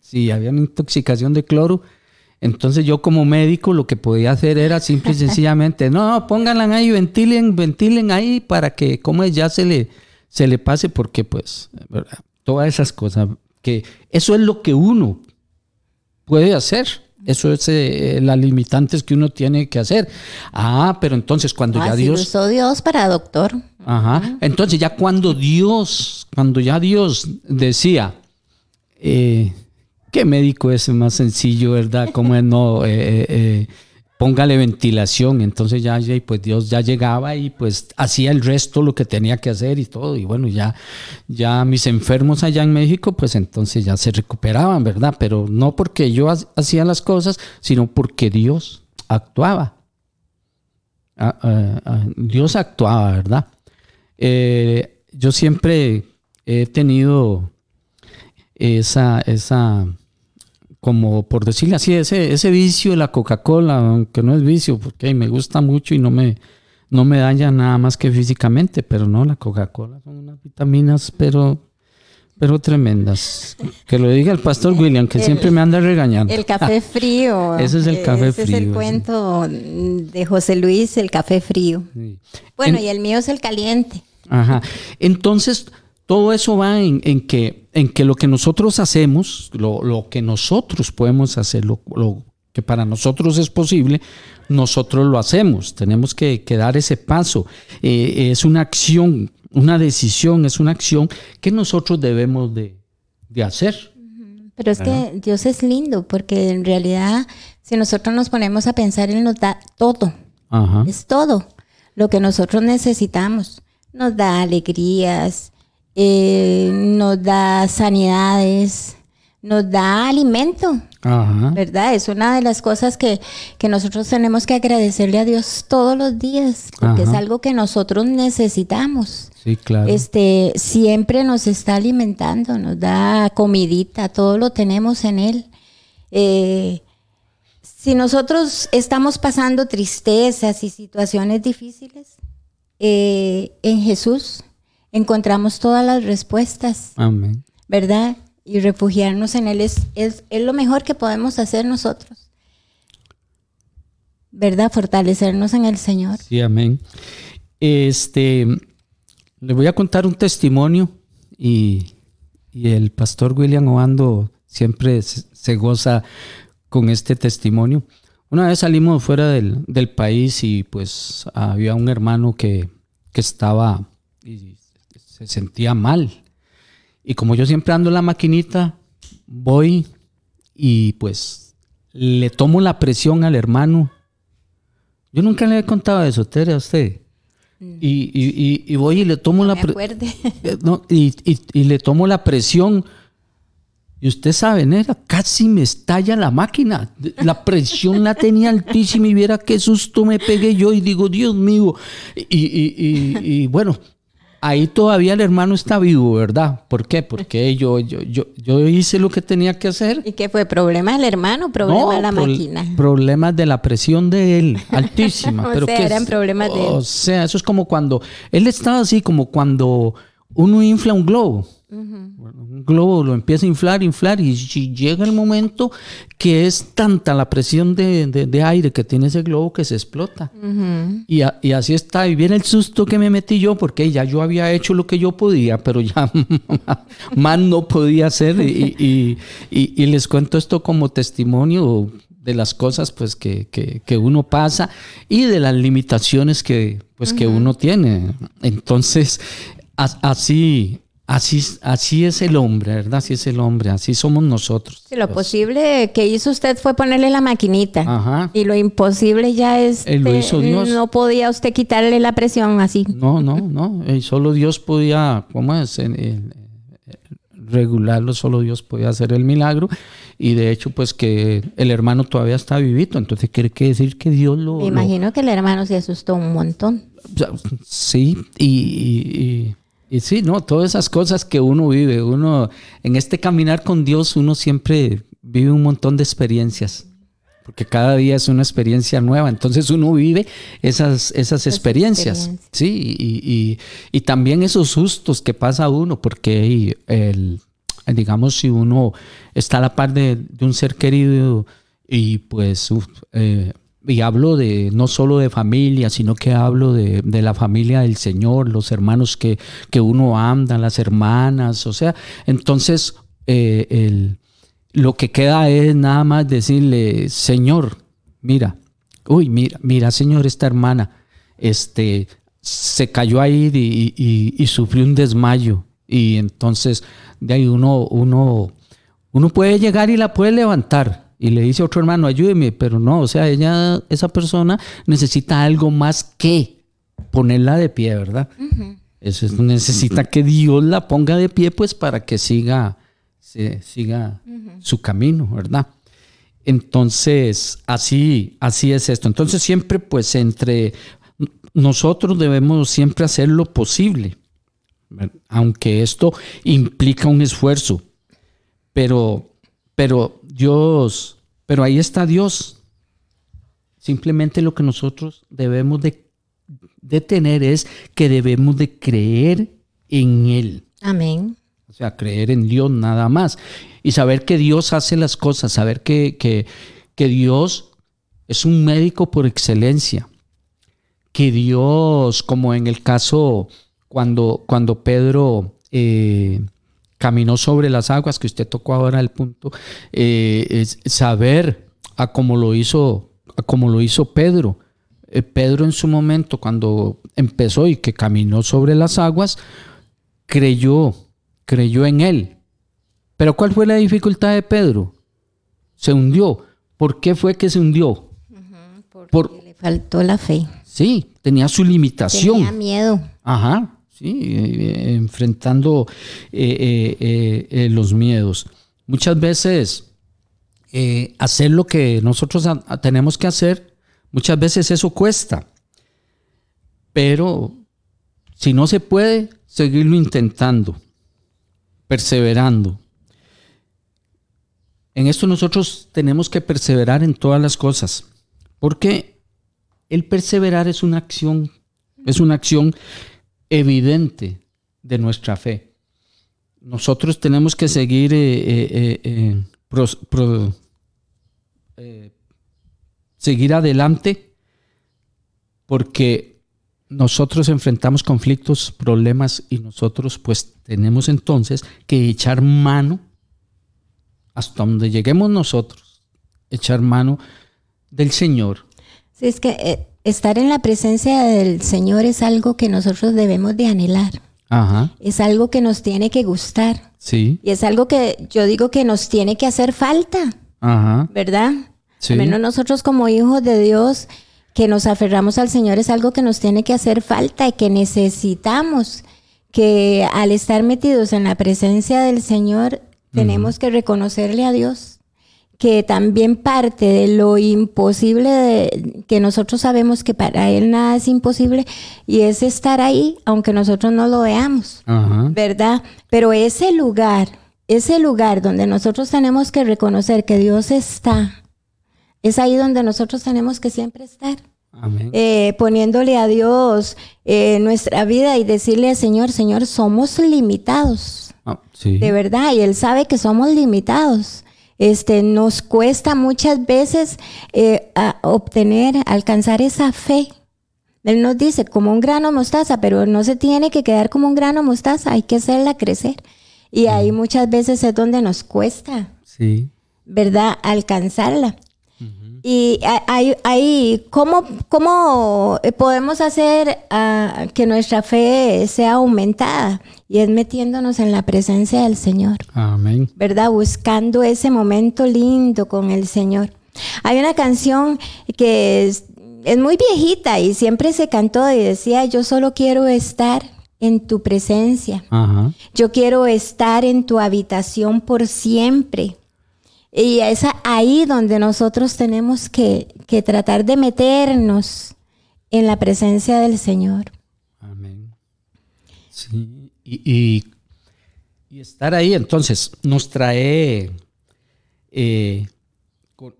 sí, había una intoxicación de cloro. Entonces yo como médico lo que podía hacer era simple y sencillamente, no, pónganla ahí, ventilen, ventilen ahí para que como es, ya se le, se le pase porque pues, ¿verdad? todas esas cosas, que eso es lo que uno puede hacer. Eso es eh, las limitantes que uno tiene que hacer. Ah, pero entonces cuando ya Así Dios... lo usó Dios para doctor. Ajá. Entonces ya cuando Dios, cuando ya Dios decía, eh, ¿qué médico es más sencillo, verdad? ¿Cómo es no? Eh, eh, eh, póngale ventilación. Entonces ya, pues Dios ya llegaba y pues hacía el resto lo que tenía que hacer y todo. Y bueno, ya, ya mis enfermos allá en México, pues entonces ya se recuperaban, ¿verdad? Pero no porque yo ha- hacía las cosas, sino porque Dios actuaba. Ah, ah, ah, Dios actuaba, ¿verdad? Yo siempre he tenido esa, esa, como por decirle así, ese, ese vicio de la Coca-Cola, aunque no es vicio, porque me gusta mucho y no me, no me daña nada más que físicamente, pero no, la Coca-Cola son unas vitaminas, pero, pero tremendas. Que lo diga el pastor William, que El- siempre me anda regañando. El café frío. Ese es el café Ese es frío, el cuento de José Luis, el café frío. Sí. Bueno, En- y el mío es el caliente. Ajá. Entonces, todo eso va en, en que, en que lo que nosotros hacemos, lo, lo que nosotros podemos hacer, lo, lo que para nosotros es posible, nosotros lo hacemos. Tenemos que, que dar ese paso. Eh, es una acción, una decisión, es una acción que nosotros debemos de, de hacer. Pero es que Dios es lindo porque en realidad si nosotros nos ponemos a pensar, Él nos da todo. Ajá. Es todo lo que nosotros necesitamos. Nos da alegrías, eh, nos da sanidades, nos da alimento, Ajá. ¿verdad? Es una de las cosas que, que nosotros tenemos que agradecerle a Dios todos los días, porque es algo que nosotros necesitamos. Sí, claro. Este, siempre nos está alimentando, nos da comidita, todo lo tenemos en Él. Eh, si nosotros estamos pasando tristezas y situaciones difíciles, eh, en Jesús encontramos todas las respuestas, Amén. ¿verdad? Y refugiarnos en Él es, es, es lo mejor que podemos hacer nosotros, ¿verdad? Fortalecernos en el Señor. Sí, amén. Este, le voy a contar un testimonio y, y el pastor William Obando siempre se, goza con este testimonio. Una vez salimos fuera del, del país y pues había un hermano que, que estaba y se sentía mal. Y como yo siempre ando en la maquinita, voy y pues le tomo la presión al hermano yo nunca le he contado eso, Tere, a usted. Y, y- y- y voy y le tomo la Me pre- acuerde. eh, no, y, le tomo la presión. Y usted sabe, nera, casi me estalla la máquina. La presión la tenía altísima y viera qué susto me pegué yo y digo, Dios mío. Y bueno, ahí todavía el hermano está vivo, ¿verdad? ¿Por qué? Porque yo, yo, yo, yo hice lo que tenía que hacer. ¿Y qué fue? ¿Problema del hermano o problema de la pro- máquina? Problemas de la presión de él, altísima. O pero sea, que eran es- problemas de él. O sea, eso es como cuando, él estaba así como cuando uno infla un globo. Bueno, Un globo lo empieza a inflar, inflar y llega el momento que es tanta la presión de, de- de aire que tiene ese globo que se explota. y, a- y así está. Y viene el susto que me metí yo porque ya yo había hecho lo que yo podía, pero ya más no podía hacer. Y, y- les cuento esto como testimonio de las cosas pues que, que- que uno pasa y de las limitaciones que pues que uno tiene. Entonces, as- así, así, así es el hombre, ¿verdad? Así es el hombre, así somos nosotros. Sí, lo posible que hizo usted fue ponerle la maquinita. Ajá. Y lo imposible ya es. Eh, lo hizo Dios. No podía usted quitarle la presión así. No, no, no. eh, solo Dios podía, ¿cómo es? Eh, eh, regularlo, solo Dios podía hacer el milagro. Y de hecho, pues que el hermano todavía está vivito. Entonces quiere que decir que Dios lo... Me lo- imagino que el hermano se asustó un montón. sí, y, y- y- y sí, ¿no? Todas esas cosas que uno vive. Uno, en este caminar con Dios, uno siempre vive un montón de experiencias. Porque cada día es una experiencia nueva. Entonces uno vive esas, esas experiencias. experiencias. Sí, y, y- y también esos sustos que pasa uno, porque el, digamos, si uno está a la par de, de un ser querido y pues, eh, y hablo de no solo de familia, sino que hablo de, de la familia del Señor, los hermanos que, que uno anda, las hermanas, o sea, entonces eh, el, lo que queda es nada más decirle, Señor, mira, uy, mira, mira, Señor, esta hermana, este, se cayó ahí y, y- y sufrió un desmayo. Y entonces de ahí uno, uno, uno puede llegar y la puede levantar. Y le dice a otro hermano, ayúdeme, pero no, o sea, ella, esa persona necesita algo más que ponerla de pie, ¿verdad? Eso es- necesita que Dios la ponga de pie, pues para que siga, se- siga su camino, ¿verdad? Entonces, así, así es esto. Entonces, siempre, pues, entre nosotros debemos siempre hacer lo posible, aunque esto implica un esfuerzo. Pero, pero Dios, pero ahí está Dios. Simplemente lo que nosotros debemos de, de tener es que debemos de creer en Él. Amén. O sea, creer en Dios nada más. Y saber que Dios hace las cosas, saber que, que- que Dios es un médico por excelencia. Que Dios, como en el caso cuando, cuando Pedro eh, caminó sobre las aguas, que usted tocó ahora el punto, eh, es saber a cómo lo hizo, a cómo lo hizo Pedro. Eh, Pedro en su momento, cuando empezó y que caminó sobre las aguas, creyó, creyó en él. Pero ¿cuál fue la dificultad de Pedro? Se hundió. ¿Por qué fue que se hundió? Por, Le faltó la fe. sí, tenía su limitación. Tenía miedo. Ajá, sí, eh, enfrentando eh, eh, los miedos. Muchas veces hacer lo que nosotros tenemos que hacer, muchas veces eso cuesta. Pero si no se puede, seguirlo intentando, perseverando. En esto nosotros tenemos que perseverar en todas las cosas, porque el perseverar es una acción, es una acción evidente de nuestra fe. Nosotros tenemos que seguir eh, eh, eh, seguir adelante porque nosotros enfrentamos conflictos, problemas y nosotros pues tenemos entonces que echar mano hasta donde lleguemos nosotros, echar mano del Señor. Sí, es que estar en la presencia del Señor es algo que nosotros debemos de anhelar. Ajá, Es algo que nos tiene que gustar. sí, Y es algo que yo digo que nos tiene que hacer falta, ajá, ¿verdad? Sí. Al menos nosotros como hijos de Dios que nos aferramos al Señor es algo que nos tiene que hacer falta y que necesitamos que al estar metidos en la presencia del Señor tenemos que reconocerle a Dios que también parte de lo imposible de, que nosotros sabemos que para Él nada es imposible y es estar ahí aunque nosotros no lo veamos, Ajá. ¿verdad? Pero ese lugar, ese lugar donde nosotros tenemos que reconocer que Dios está, es ahí donde nosotros tenemos que siempre estar. Amén. Eh, poniéndole a Dios eh, nuestra vida y decirle al Señor, Señor, somos limitados, Ah, sí. de verdad, y Él sabe que somos limitados. Este, nos cuesta muchas veces eh, a- obtener, alcanzar esa fe. Él nos dice como un grano mostaza, pero no se tiene que quedar como un grano mostaza, hay que hacerla crecer. Y ahí muchas veces es donde nos cuesta, Sí. ¿verdad? Alcanzarla. Y a- hay, hay- ¿cómo, cómo podemos hacer ah, que nuestra fe sea aumentada? Y es metiéndonos en la presencia del Señor. Amén. ¿verdad? Buscando ese momento lindo con el Señor. Hay una canción que es, es muy viejita y siempre se cantó y decía, yo solo quiero estar en tu presencia. Ajá. Yo quiero estar en tu habitación por siempre. Y es ahí donde nosotros tenemos que, que tratar de meternos en la presencia del Señor. Sí. Y, y- y estar ahí, entonces, nos trae, eh,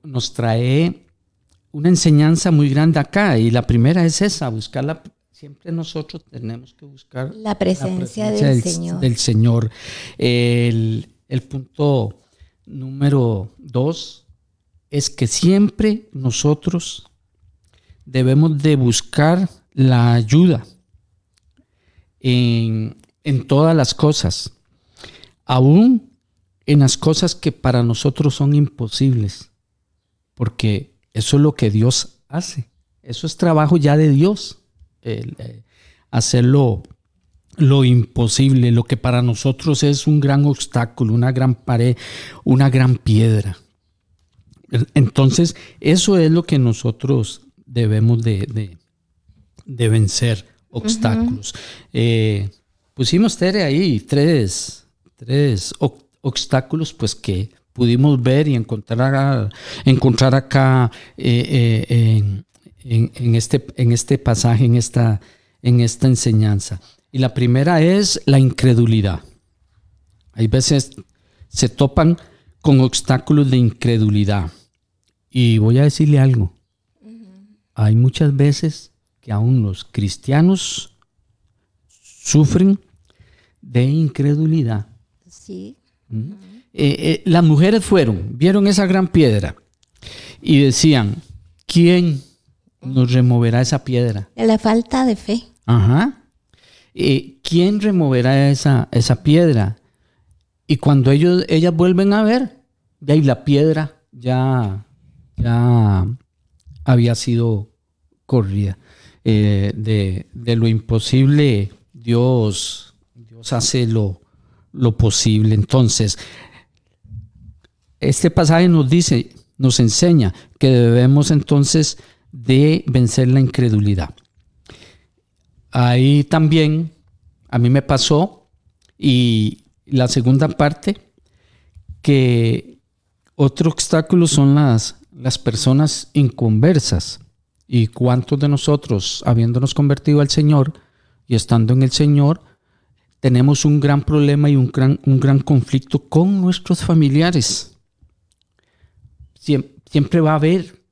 nos trae una enseñanza muy grande acá. Y la primera es esa, buscarla. Siempre nosotros tenemos que buscar La presencia del Señor. del Señor. El, el punto número dos es que siempre nosotros debemos de buscar la ayuda en, todas las cosas, aún en las cosas que para nosotros son imposibles, porque eso es lo que Dios hace, eso es trabajo ya de Dios, eh, hacerlo lo imposible, lo que para nosotros es un gran obstáculo, una gran pared, una gran piedra. Entonces, eso es lo que nosotros debemos de, de- de vencer, obstáculos. Eh, pusimos, Tere, ahí tres, tres ob- obstáculos pues que pudimos ver y encontrar, encontrar acá eh, eh, en, en- en este, en este pasaje, en esta, en esta enseñanza. Y la primera es la incredulidad. Hay veces se topan con obstáculos de incredulidad. Y voy a decirle algo. Hay muchas veces que aún los cristianos sufren de incredulidad. Sí. Eh, eh, las mujeres fueron, vieron esa gran piedra y decían, ¿quién nos removerá esa piedra? La falta de fe. Ajá. Eh, ¿Quién removerá esa, esa piedra? Y cuando ellos, ellas vuelven a ver, de ahí la piedra ya, ya había sido corrida. Eh, de, de lo imposible, Dios, Dios hace lo, lo posible. Entonces, este pasaje nos dice, nos enseña que debemos entonces de vencer la incredulidad. Ahí también a mí me pasó y la segunda parte que otro obstáculo son las, las personas inconversas y cuántos de nosotros habiéndonos convertido al Señor y estando en el Señor tenemos un gran problema y un gran, un gran conflicto con nuestros familiares. Siem- siempre va a haber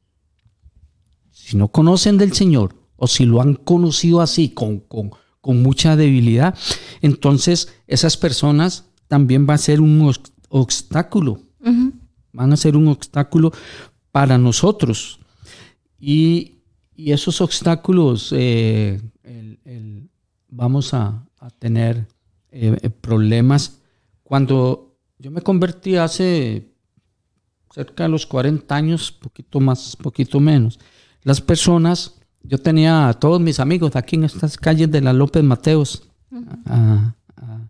si no conocen del Señor o si lo han conocido así con, con- con mucha debilidad, entonces esas personas también va a ser un obs- obstáculo, van a ser un obstáculo para nosotros. Y, y esos obstáculos eh, el- el- vamos a, a tener eh, eh, problemas. Cuando yo me convertí hace cerca de los 40 años, poquito más, poquito menos. Las personas, yo tenía a todos mis amigos aquí en estas calles de la López Mateos. ah, ah,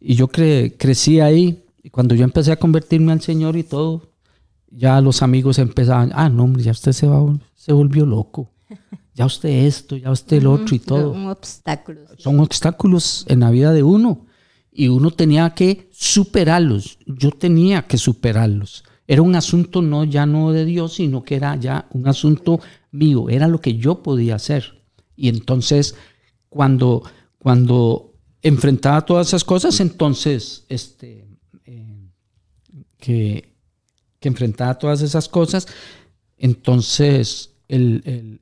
y yo cre- crecí ahí. Y cuando yo empecé a convertirme al Señor y todo, ya los amigos empezaban, ah, no, hombre, ya usted se, va, se volvió loco. Ya usted esto, ya usted el otro y todo Un obstáculo. sí. son obstáculos en la vida de uno y uno tenía que superarlos. Yo tenía que superarlos. era un asunto no ya no de Dios, sino que era ya un asunto mío, era lo que yo podía hacer. Y entonces, cuando, cuando enfrentaba todas esas cosas, entonces, este, eh, que, que enfrentaba todas esas cosas, entonces el,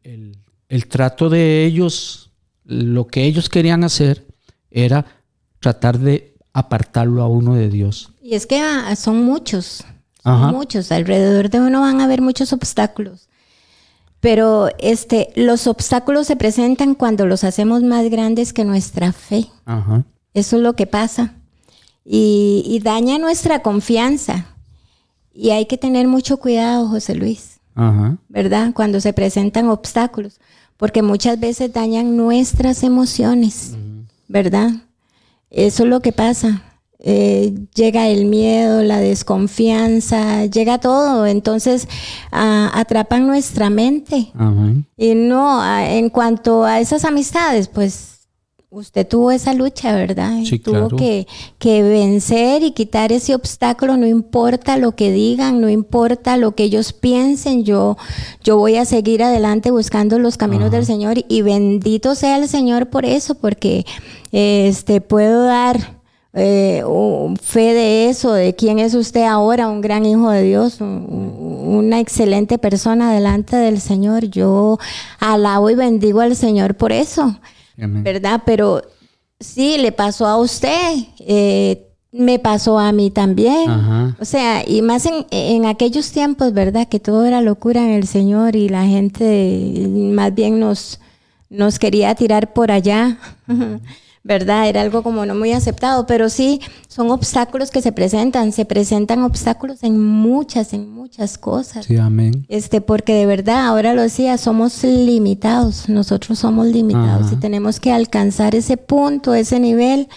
el trato de ellos, lo que ellos querían hacer era tratar de apartarlo a uno de Dios. Y es que ah, son muchos, son muchos, alrededor de uno van a haber muchos obstáculos. Pero este, los obstáculos se presentan cuando los hacemos más grandes que nuestra fe. Eso es lo que pasa. Y, y, daña nuestra confianza. Y hay que tener mucho cuidado, José Luis. ¿Verdad? Cuando se presentan obstáculos. Porque muchas veces dañan nuestras emociones. ¿Verdad? Eso es lo que pasa. Eh, llega el miedo, la desconfianza, llega todo. Entonces atrapan nuestra mente. Y no, en cuanto a esas amistades, pues usted tuvo esa lucha, ¿verdad? Sí, tuvo que, que, vencer y quitar ese obstáculo, no importa lo que digan, no importa lo que ellos piensen, yo, yo voy a seguir adelante buscando los caminos del Señor y bendito sea el Señor por eso, porque este, puedo dar eh, fe de eso, de quién es usted ahora, un gran hijo de Dios, una excelente persona delante del Señor. Yo alabo y bendigo al Señor por eso, ¿verdad? Pero sí, le pasó a usted. Eh, me pasó a mí también. O sea, y más en, en, aquellos tiempos, ¿verdad? Que todo era locura en el Señor y la gente más bien nos, nos quería tirar por allá. ¿verdad? Era algo como no muy aceptado, pero sí, son obstáculos que se presentan, se presentan obstáculos en muchas, en muchas cosas. Sí, amén. Este, porque de verdad, ahora lo decía, somos limitados, nosotros somos limitados y tenemos que alcanzar ese punto, ese nivel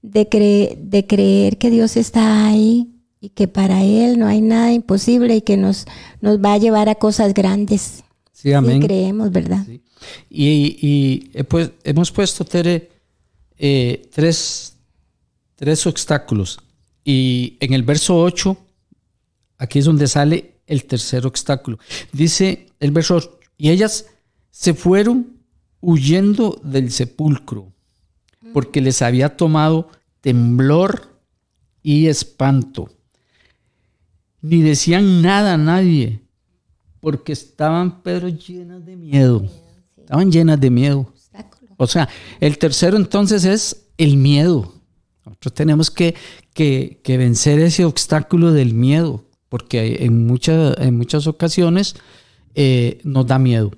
de, de creer que Dios está ahí y que para Él no hay nada imposible y que nos, nos va a llevar a cosas grandes. Sí, amén. creemos, ¿verdad? Y, y pues, hemos puesto, Tere, eh, tres, tres obstáculos. Y en el verso 8, aquí es donde sale el tercer obstáculo. Dice el verso 8, y ellas se fueron huyendo del sepulcro, porque les había tomado temblor y espanto. Ni decían nada a nadie, porque estaban, Pedro, llenas de miedo. Estaban llenas de miedo. O sea, el tercero entonces es el miedo. Nosotros tenemos que, que, vencer ese obstáculo del miedo, porque en, muchas en muchas ocasiones eh, nos da miedo.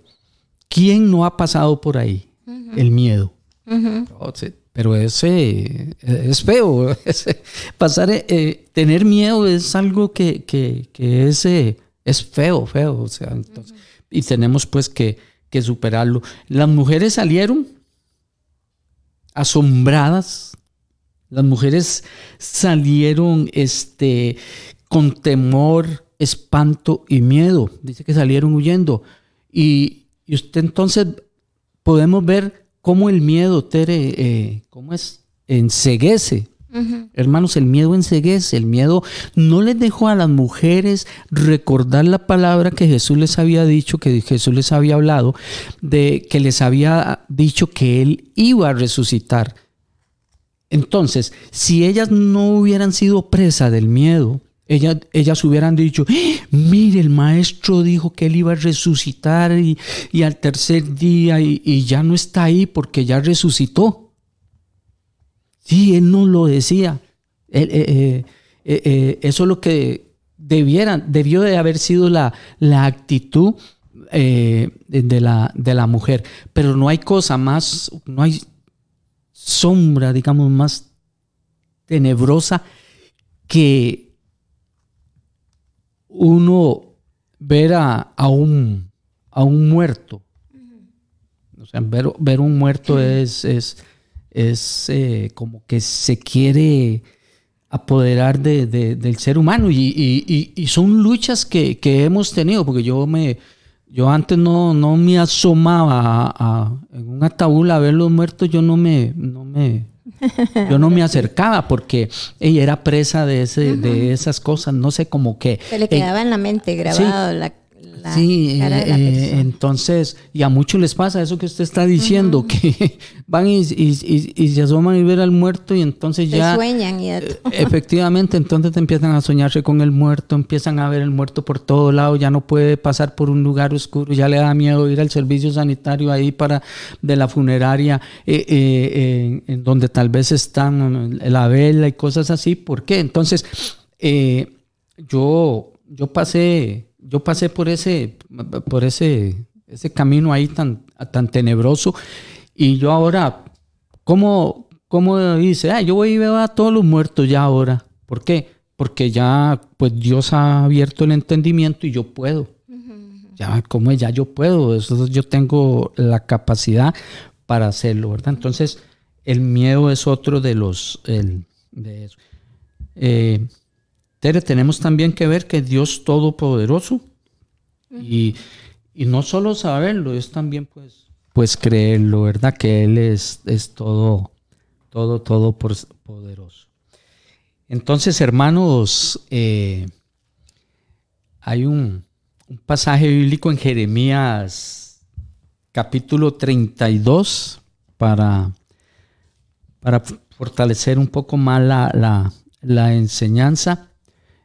¿Quién no ha pasado por ahí? El miedo. pero ese es feo. pasar, eh, tener miedo es algo que, que, que es, eh, es feo, feo. O sea, Y tenemos pues que, que superarlo. Las mujeres salieron asombradas. Las mujeres salieron este, con temor, espanto y miedo. Dice que salieron huyendo. Y, usted entonces podemos ver cómo el miedo, Tere, eh, cómo es, enseguece Hermanos, el miedo enseguece, el miedo no les dejó a las mujeres recordar la palabra que Jesús les había dicho, que Jesús les había hablado, de que les había dicho que Él iba a resucitar. Entonces, si ellas no hubieran sido presa del miedo, ellas, ellas hubieran dicho, ¡Ah! mire, el maestro dijo que él iba a resucitar y, al tercer día y ya no está ahí porque ya resucitó. Sí, él no lo decía. Eh, eh, eh, eso es lo que debieran, debió de haber sido la, la actitud de, la, de la mujer. Pero no hay cosa más, no hay sombra, digamos, más tenebrosa que uno ver a, un, a un muerto. O sea, ver, ver un muerto es, es, es eh, como que se quiere apoderar de, del ser humano y, son luchas que, hemos tenido, porque yo me yo antes no, no me asomaba a, en un ataúd a ver los muertos, yo no me, no me, Yo no me acercaba porque ella era presa de, ese, de esas cosas, no sé, como que... Se le quedaba en la mente grabado la, la sí, cara de la eh, persona. entonces, y a muchos les pasa eso que usted está diciendo, que van y, y- y- y se asoman y ver al muerto y entonces ya... sueñan y Eh. Efectivamente, entonces te empiezan a soñarse con el muerto, empiezan a ver el muerto por todo lado, ya no puede pasar por un lugar oscuro, ya le da miedo ir al servicio sanitario ahí para de la funeraria, eh, eh, en- en donde tal vez están la vela y cosas así. ¿Por qué? Entonces, yo, yo pasé, yo pasé por ese, por ese, ese camino ahí tan, tan tenebroso, y yo ahora ¿Cómo, cómo dice? Ah, yo voy y veo a todos los muertos ya ahora. ¿Por qué? Porque ya, pues Dios ha abierto el entendimiento y yo puedo. Ya, como ya yo puedo, eso yo tengo la capacidad para hacerlo, ¿verdad? Entonces, el miedo es otro de los, el- de eso. Eh, Tere, tenemos también que ver que Dios Todopoderoso y, y no solo saberlo, es también pues, pues creerlo, ¿verdad? Que Él es, es todo, todo, todo poderoso. Entonces, hermanos, eh, hay un, un pasaje bíblico en Jeremías capítulo 32 para, para fortalecer un poco más la, la- la enseñanza.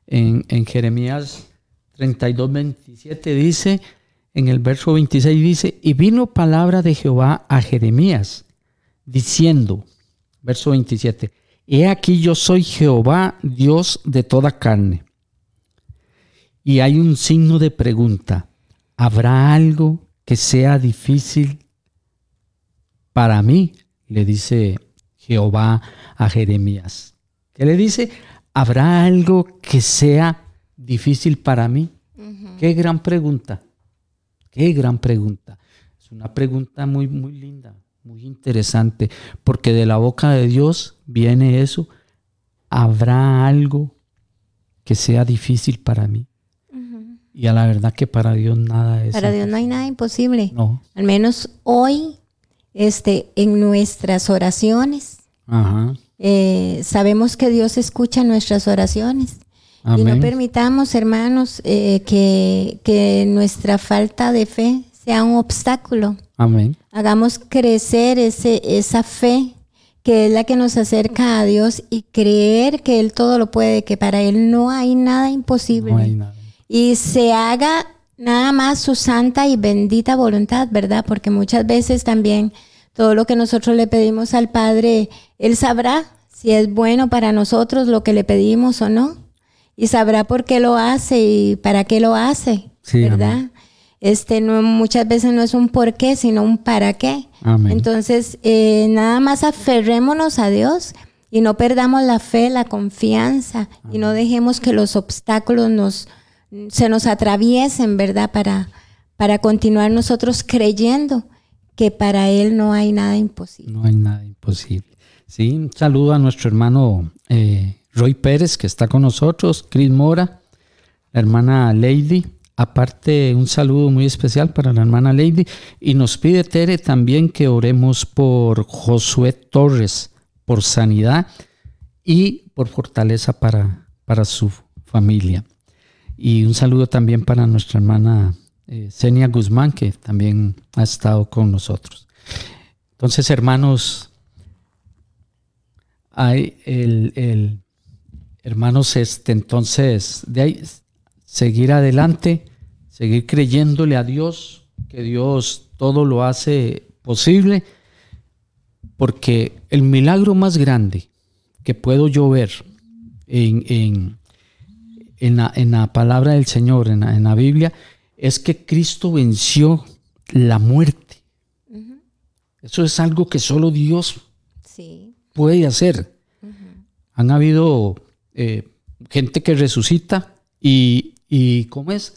En, Jeremías 32, 27 dice, en el verso 26 dice, y vino palabra de Jehová a Jeremías, diciendo, verso 27, he aquí yo soy Jehová, Dios de toda carne. Y hay un signo de pregunta, ¿habrá algo que sea difícil para mí? Le dice Jehová a Jeremías. ¿Qué le dice? ¿Habrá algo que sea difícil para mí? Qué gran pregunta. Qué gran pregunta. Es una pregunta muy, muy linda, muy interesante, porque de la boca de Dios viene eso. ¿Habrá algo que sea difícil para mí? Y a la verdad que para Dios nada es. Para Dios no hay nada imposible. No. Al menos hoy, este, en nuestras oraciones, Ajá. Eh, sabemos que Dios escucha nuestras oraciones. Y no permitamos, hermanos, eh, que, que nuestra falta de fe sea un obstáculo. Amén. Hagamos crecer ese, esa fe que es la que nos acerca a Dios y creer que Él todo lo puede, que para Él no hay nada imposible. No hay nada. Y se haga nada más su santa y bendita voluntad, ¿verdad? Porque muchas veces también todo lo que nosotros le pedimos al Padre, Él sabrá si es bueno para nosotros lo que le pedimos o no. Y sabrá por qué lo hace y para qué lo hace, Sí, ¿verdad? amén. Este no, muchas veces no es un por qué, sino un para qué. Amén. Entonces, eh, nada más aferrémonos a Dios y no perdamos la fe, la confianza y no dejemos que los obstáculos nos, se nos atraviesen, ¿verdad? Para, para continuar nosotros creyendo que para Él no hay nada imposible. No hay nada imposible. Sí, un saludo a nuestro hermano eh, Roy Pérez, que está con nosotros, Cris Mora, la hermana Lady. Aparte, un saludo muy especial para la hermana Lady. Y nos pide Tere también que oremos por Josué Torres, por sanidad y por fortaleza para, para su familia. Y un saludo también para nuestra hermana eh, Guzmán, que también ha estado con nosotros. Entonces, hermanos, hay el, el- hermanos, este, entonces, de ahí seguir adelante, seguir creyéndole a Dios, que Dios todo lo hace posible, porque el milagro más grande que puedo yo ver en, en, en la, en la palabra del Señor, en la, en la Biblia, es que Cristo venció la muerte. Eso es algo que solo Dios Sí. puede hacer. Han habido eh, gente que resucita y, y, ¿cómo es?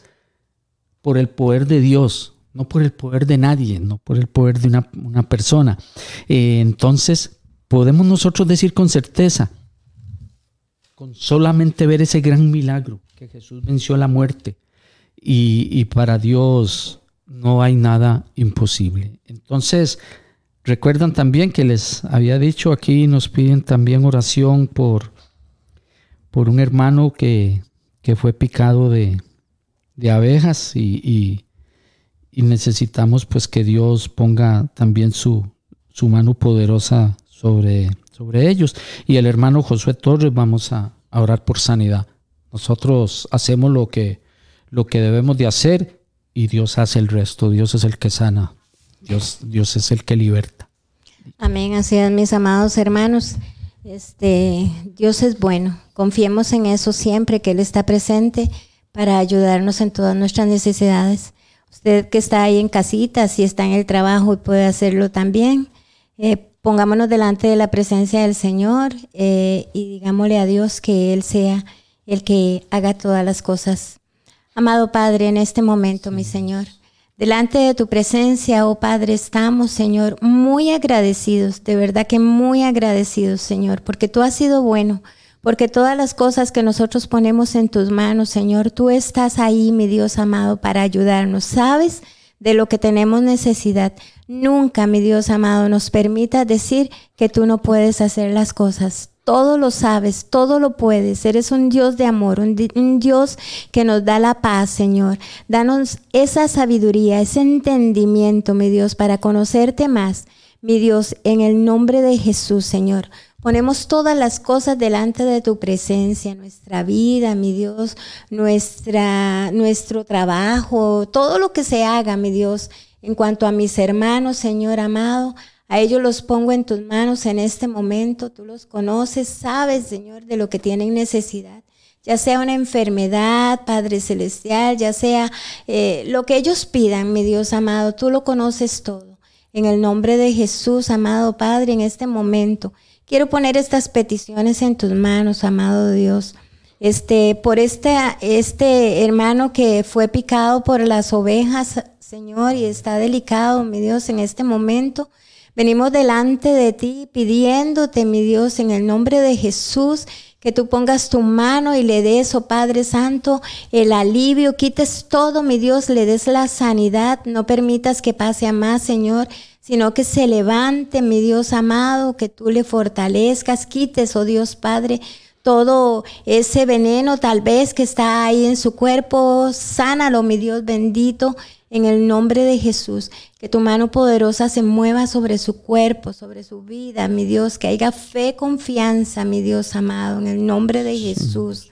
Por el poder de Dios, no por el poder de nadie, no por el poder de una, una persona. Eh, entonces, podemos nosotros decir con certeza, con solamente ver ese gran milagro, que Jesús venció la muerte y, para Dios no hay nada imposible. Entonces, recuerdan también que les había dicho aquí, nos piden también oración por, por un hermano que, que fue picado de, de abejas y, y, necesitamos pues que Dios ponga también su, su mano poderosa sobre, sobre ellos. Y el hermano Josué Torres vamos a, a orar por sanidad. Nosotros hacemos lo que, lo que debemos de hacer y Dios hace el resto. Dios es el que sana. Dios, Dios es el que liberta. Amén. Así es, mis amados hermanos. Este, Dios es bueno. Confiemos en eso siempre, que Él está presente para ayudarnos en todas nuestras necesidades. Usted que está ahí en casita, si está en el trabajo y puede hacerlo también, eh, pongámonos delante de la presencia del Señor eh, y digámosle a Dios que Él sea el que haga todas las cosas. Amado Padre, en este momento, mi Señor, delante de tu presencia, oh Padre, estamos, Señor, muy agradecidos, de verdad que muy agradecidos, Señor, porque tú has sido bueno, porque todas las cosas que nosotros ponemos en tus manos, Señor, tú estás ahí, mi Dios amado, para ayudarnos. Sabes de lo que tenemos necesidad. Nunca, mi Dios amado, nos permita decir que tú no puedes hacer las cosas todo lo sabes, todo lo puedes. Eres un Dios de amor, un, Dios que nos da la paz, Señor. Danos esa sabiduría, ese entendimiento, mi Dios, para conocerte más. Mi Dios, en el nombre de Jesús, Señor. Ponemos todas las cosas delante de tu presencia, nuestra vida, mi Dios, nuestra, nuestro trabajo, todo lo que se haga, mi Dios, en cuanto a mis hermanos, Señor amado. A ellos los pongo en tus manos en este momento. Tú los conoces, sabes, Señor, de lo que tienen necesidad. Ya sea una enfermedad, Padre Celestial, ya sea eh, lo que ellos pidan, mi Dios amado, tú lo conoces todo. En el nombre de Jesús, amado Padre, en este momento, quiero poner estas peticiones en tus manos, amado Dios. Este, por este, este hermano que fue picado por las ovejas, Señor, y está delicado, mi Dios, en este momento. Venimos delante de ti pidiéndote, mi Dios, en el nombre de Jesús, que tú pongas tu mano y le des, oh Padre Santo, el alivio, quites todo, mi Dios, le des la sanidad, no permitas que pase a más, Señor, sino que se levante, mi Dios amado, que tú le fortalezcas, quites, oh Dios Padre, todo ese veneno tal vez que está ahí en su cuerpo, sánalo, mi Dios bendito, en el nombre de Jesús, que tu mano poderosa se mueva sobre su cuerpo, sobre su vida, mi Dios, que haya fe, confianza, mi Dios amado, en el nombre de Jesús.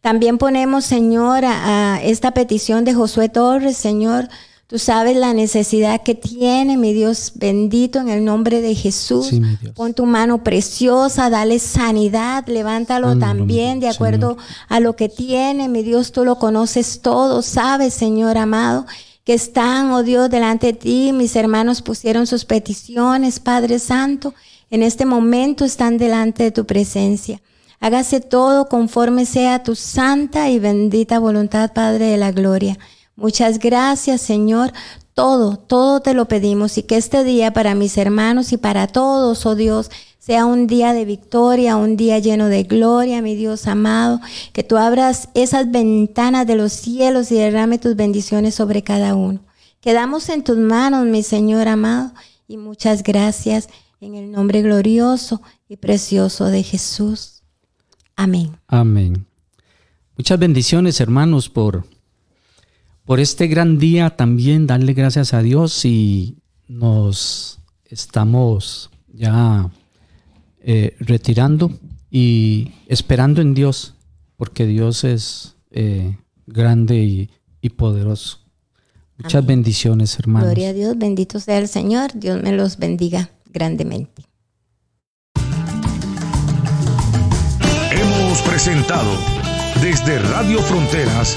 También ponemos, Señor, a, esta petición de Josué Torres, Señor, Tú sabes la necesidad que tiene, mi Dios bendito, en el nombre de Jesús. Pon tu mano preciosa, dale sanidad, levántalo también de acuerdo a lo que tiene, mi Dios, tú lo conoces todo, sabes, Señor amado que están, oh Dios, delante de ti. Mis hermanos pusieron sus peticiones, Padre Santo. En este momento están delante de tu presencia. Hágase todo conforme sea tu santa y bendita voluntad, Padre de la Gloria. Muchas gracias, Señor. Todo, todo te lo pedimos y que este día para mis hermanos y para todos, oh Dios, sea un día de victoria, un día lleno de gloria, mi Dios amado, que tú abras esas ventanas de los cielos y derrame tus bendiciones sobre cada uno. Quedamos en tus manos, mi Señor amado, y muchas gracias en el nombre glorioso y precioso de Jesús. Amén. Amén. Muchas bendiciones, hermanos, por, por este gran día también. Darle gracias a Dios y nos estamos ya eh, retirando y esperando en Dios, porque Dios es eh, grande y, poderoso. Muchas bendiciones, hermanos. Gloria a Dios, bendito sea el Señor, Dios me los bendiga grandemente. Hemos presentado desde Radio Fronteras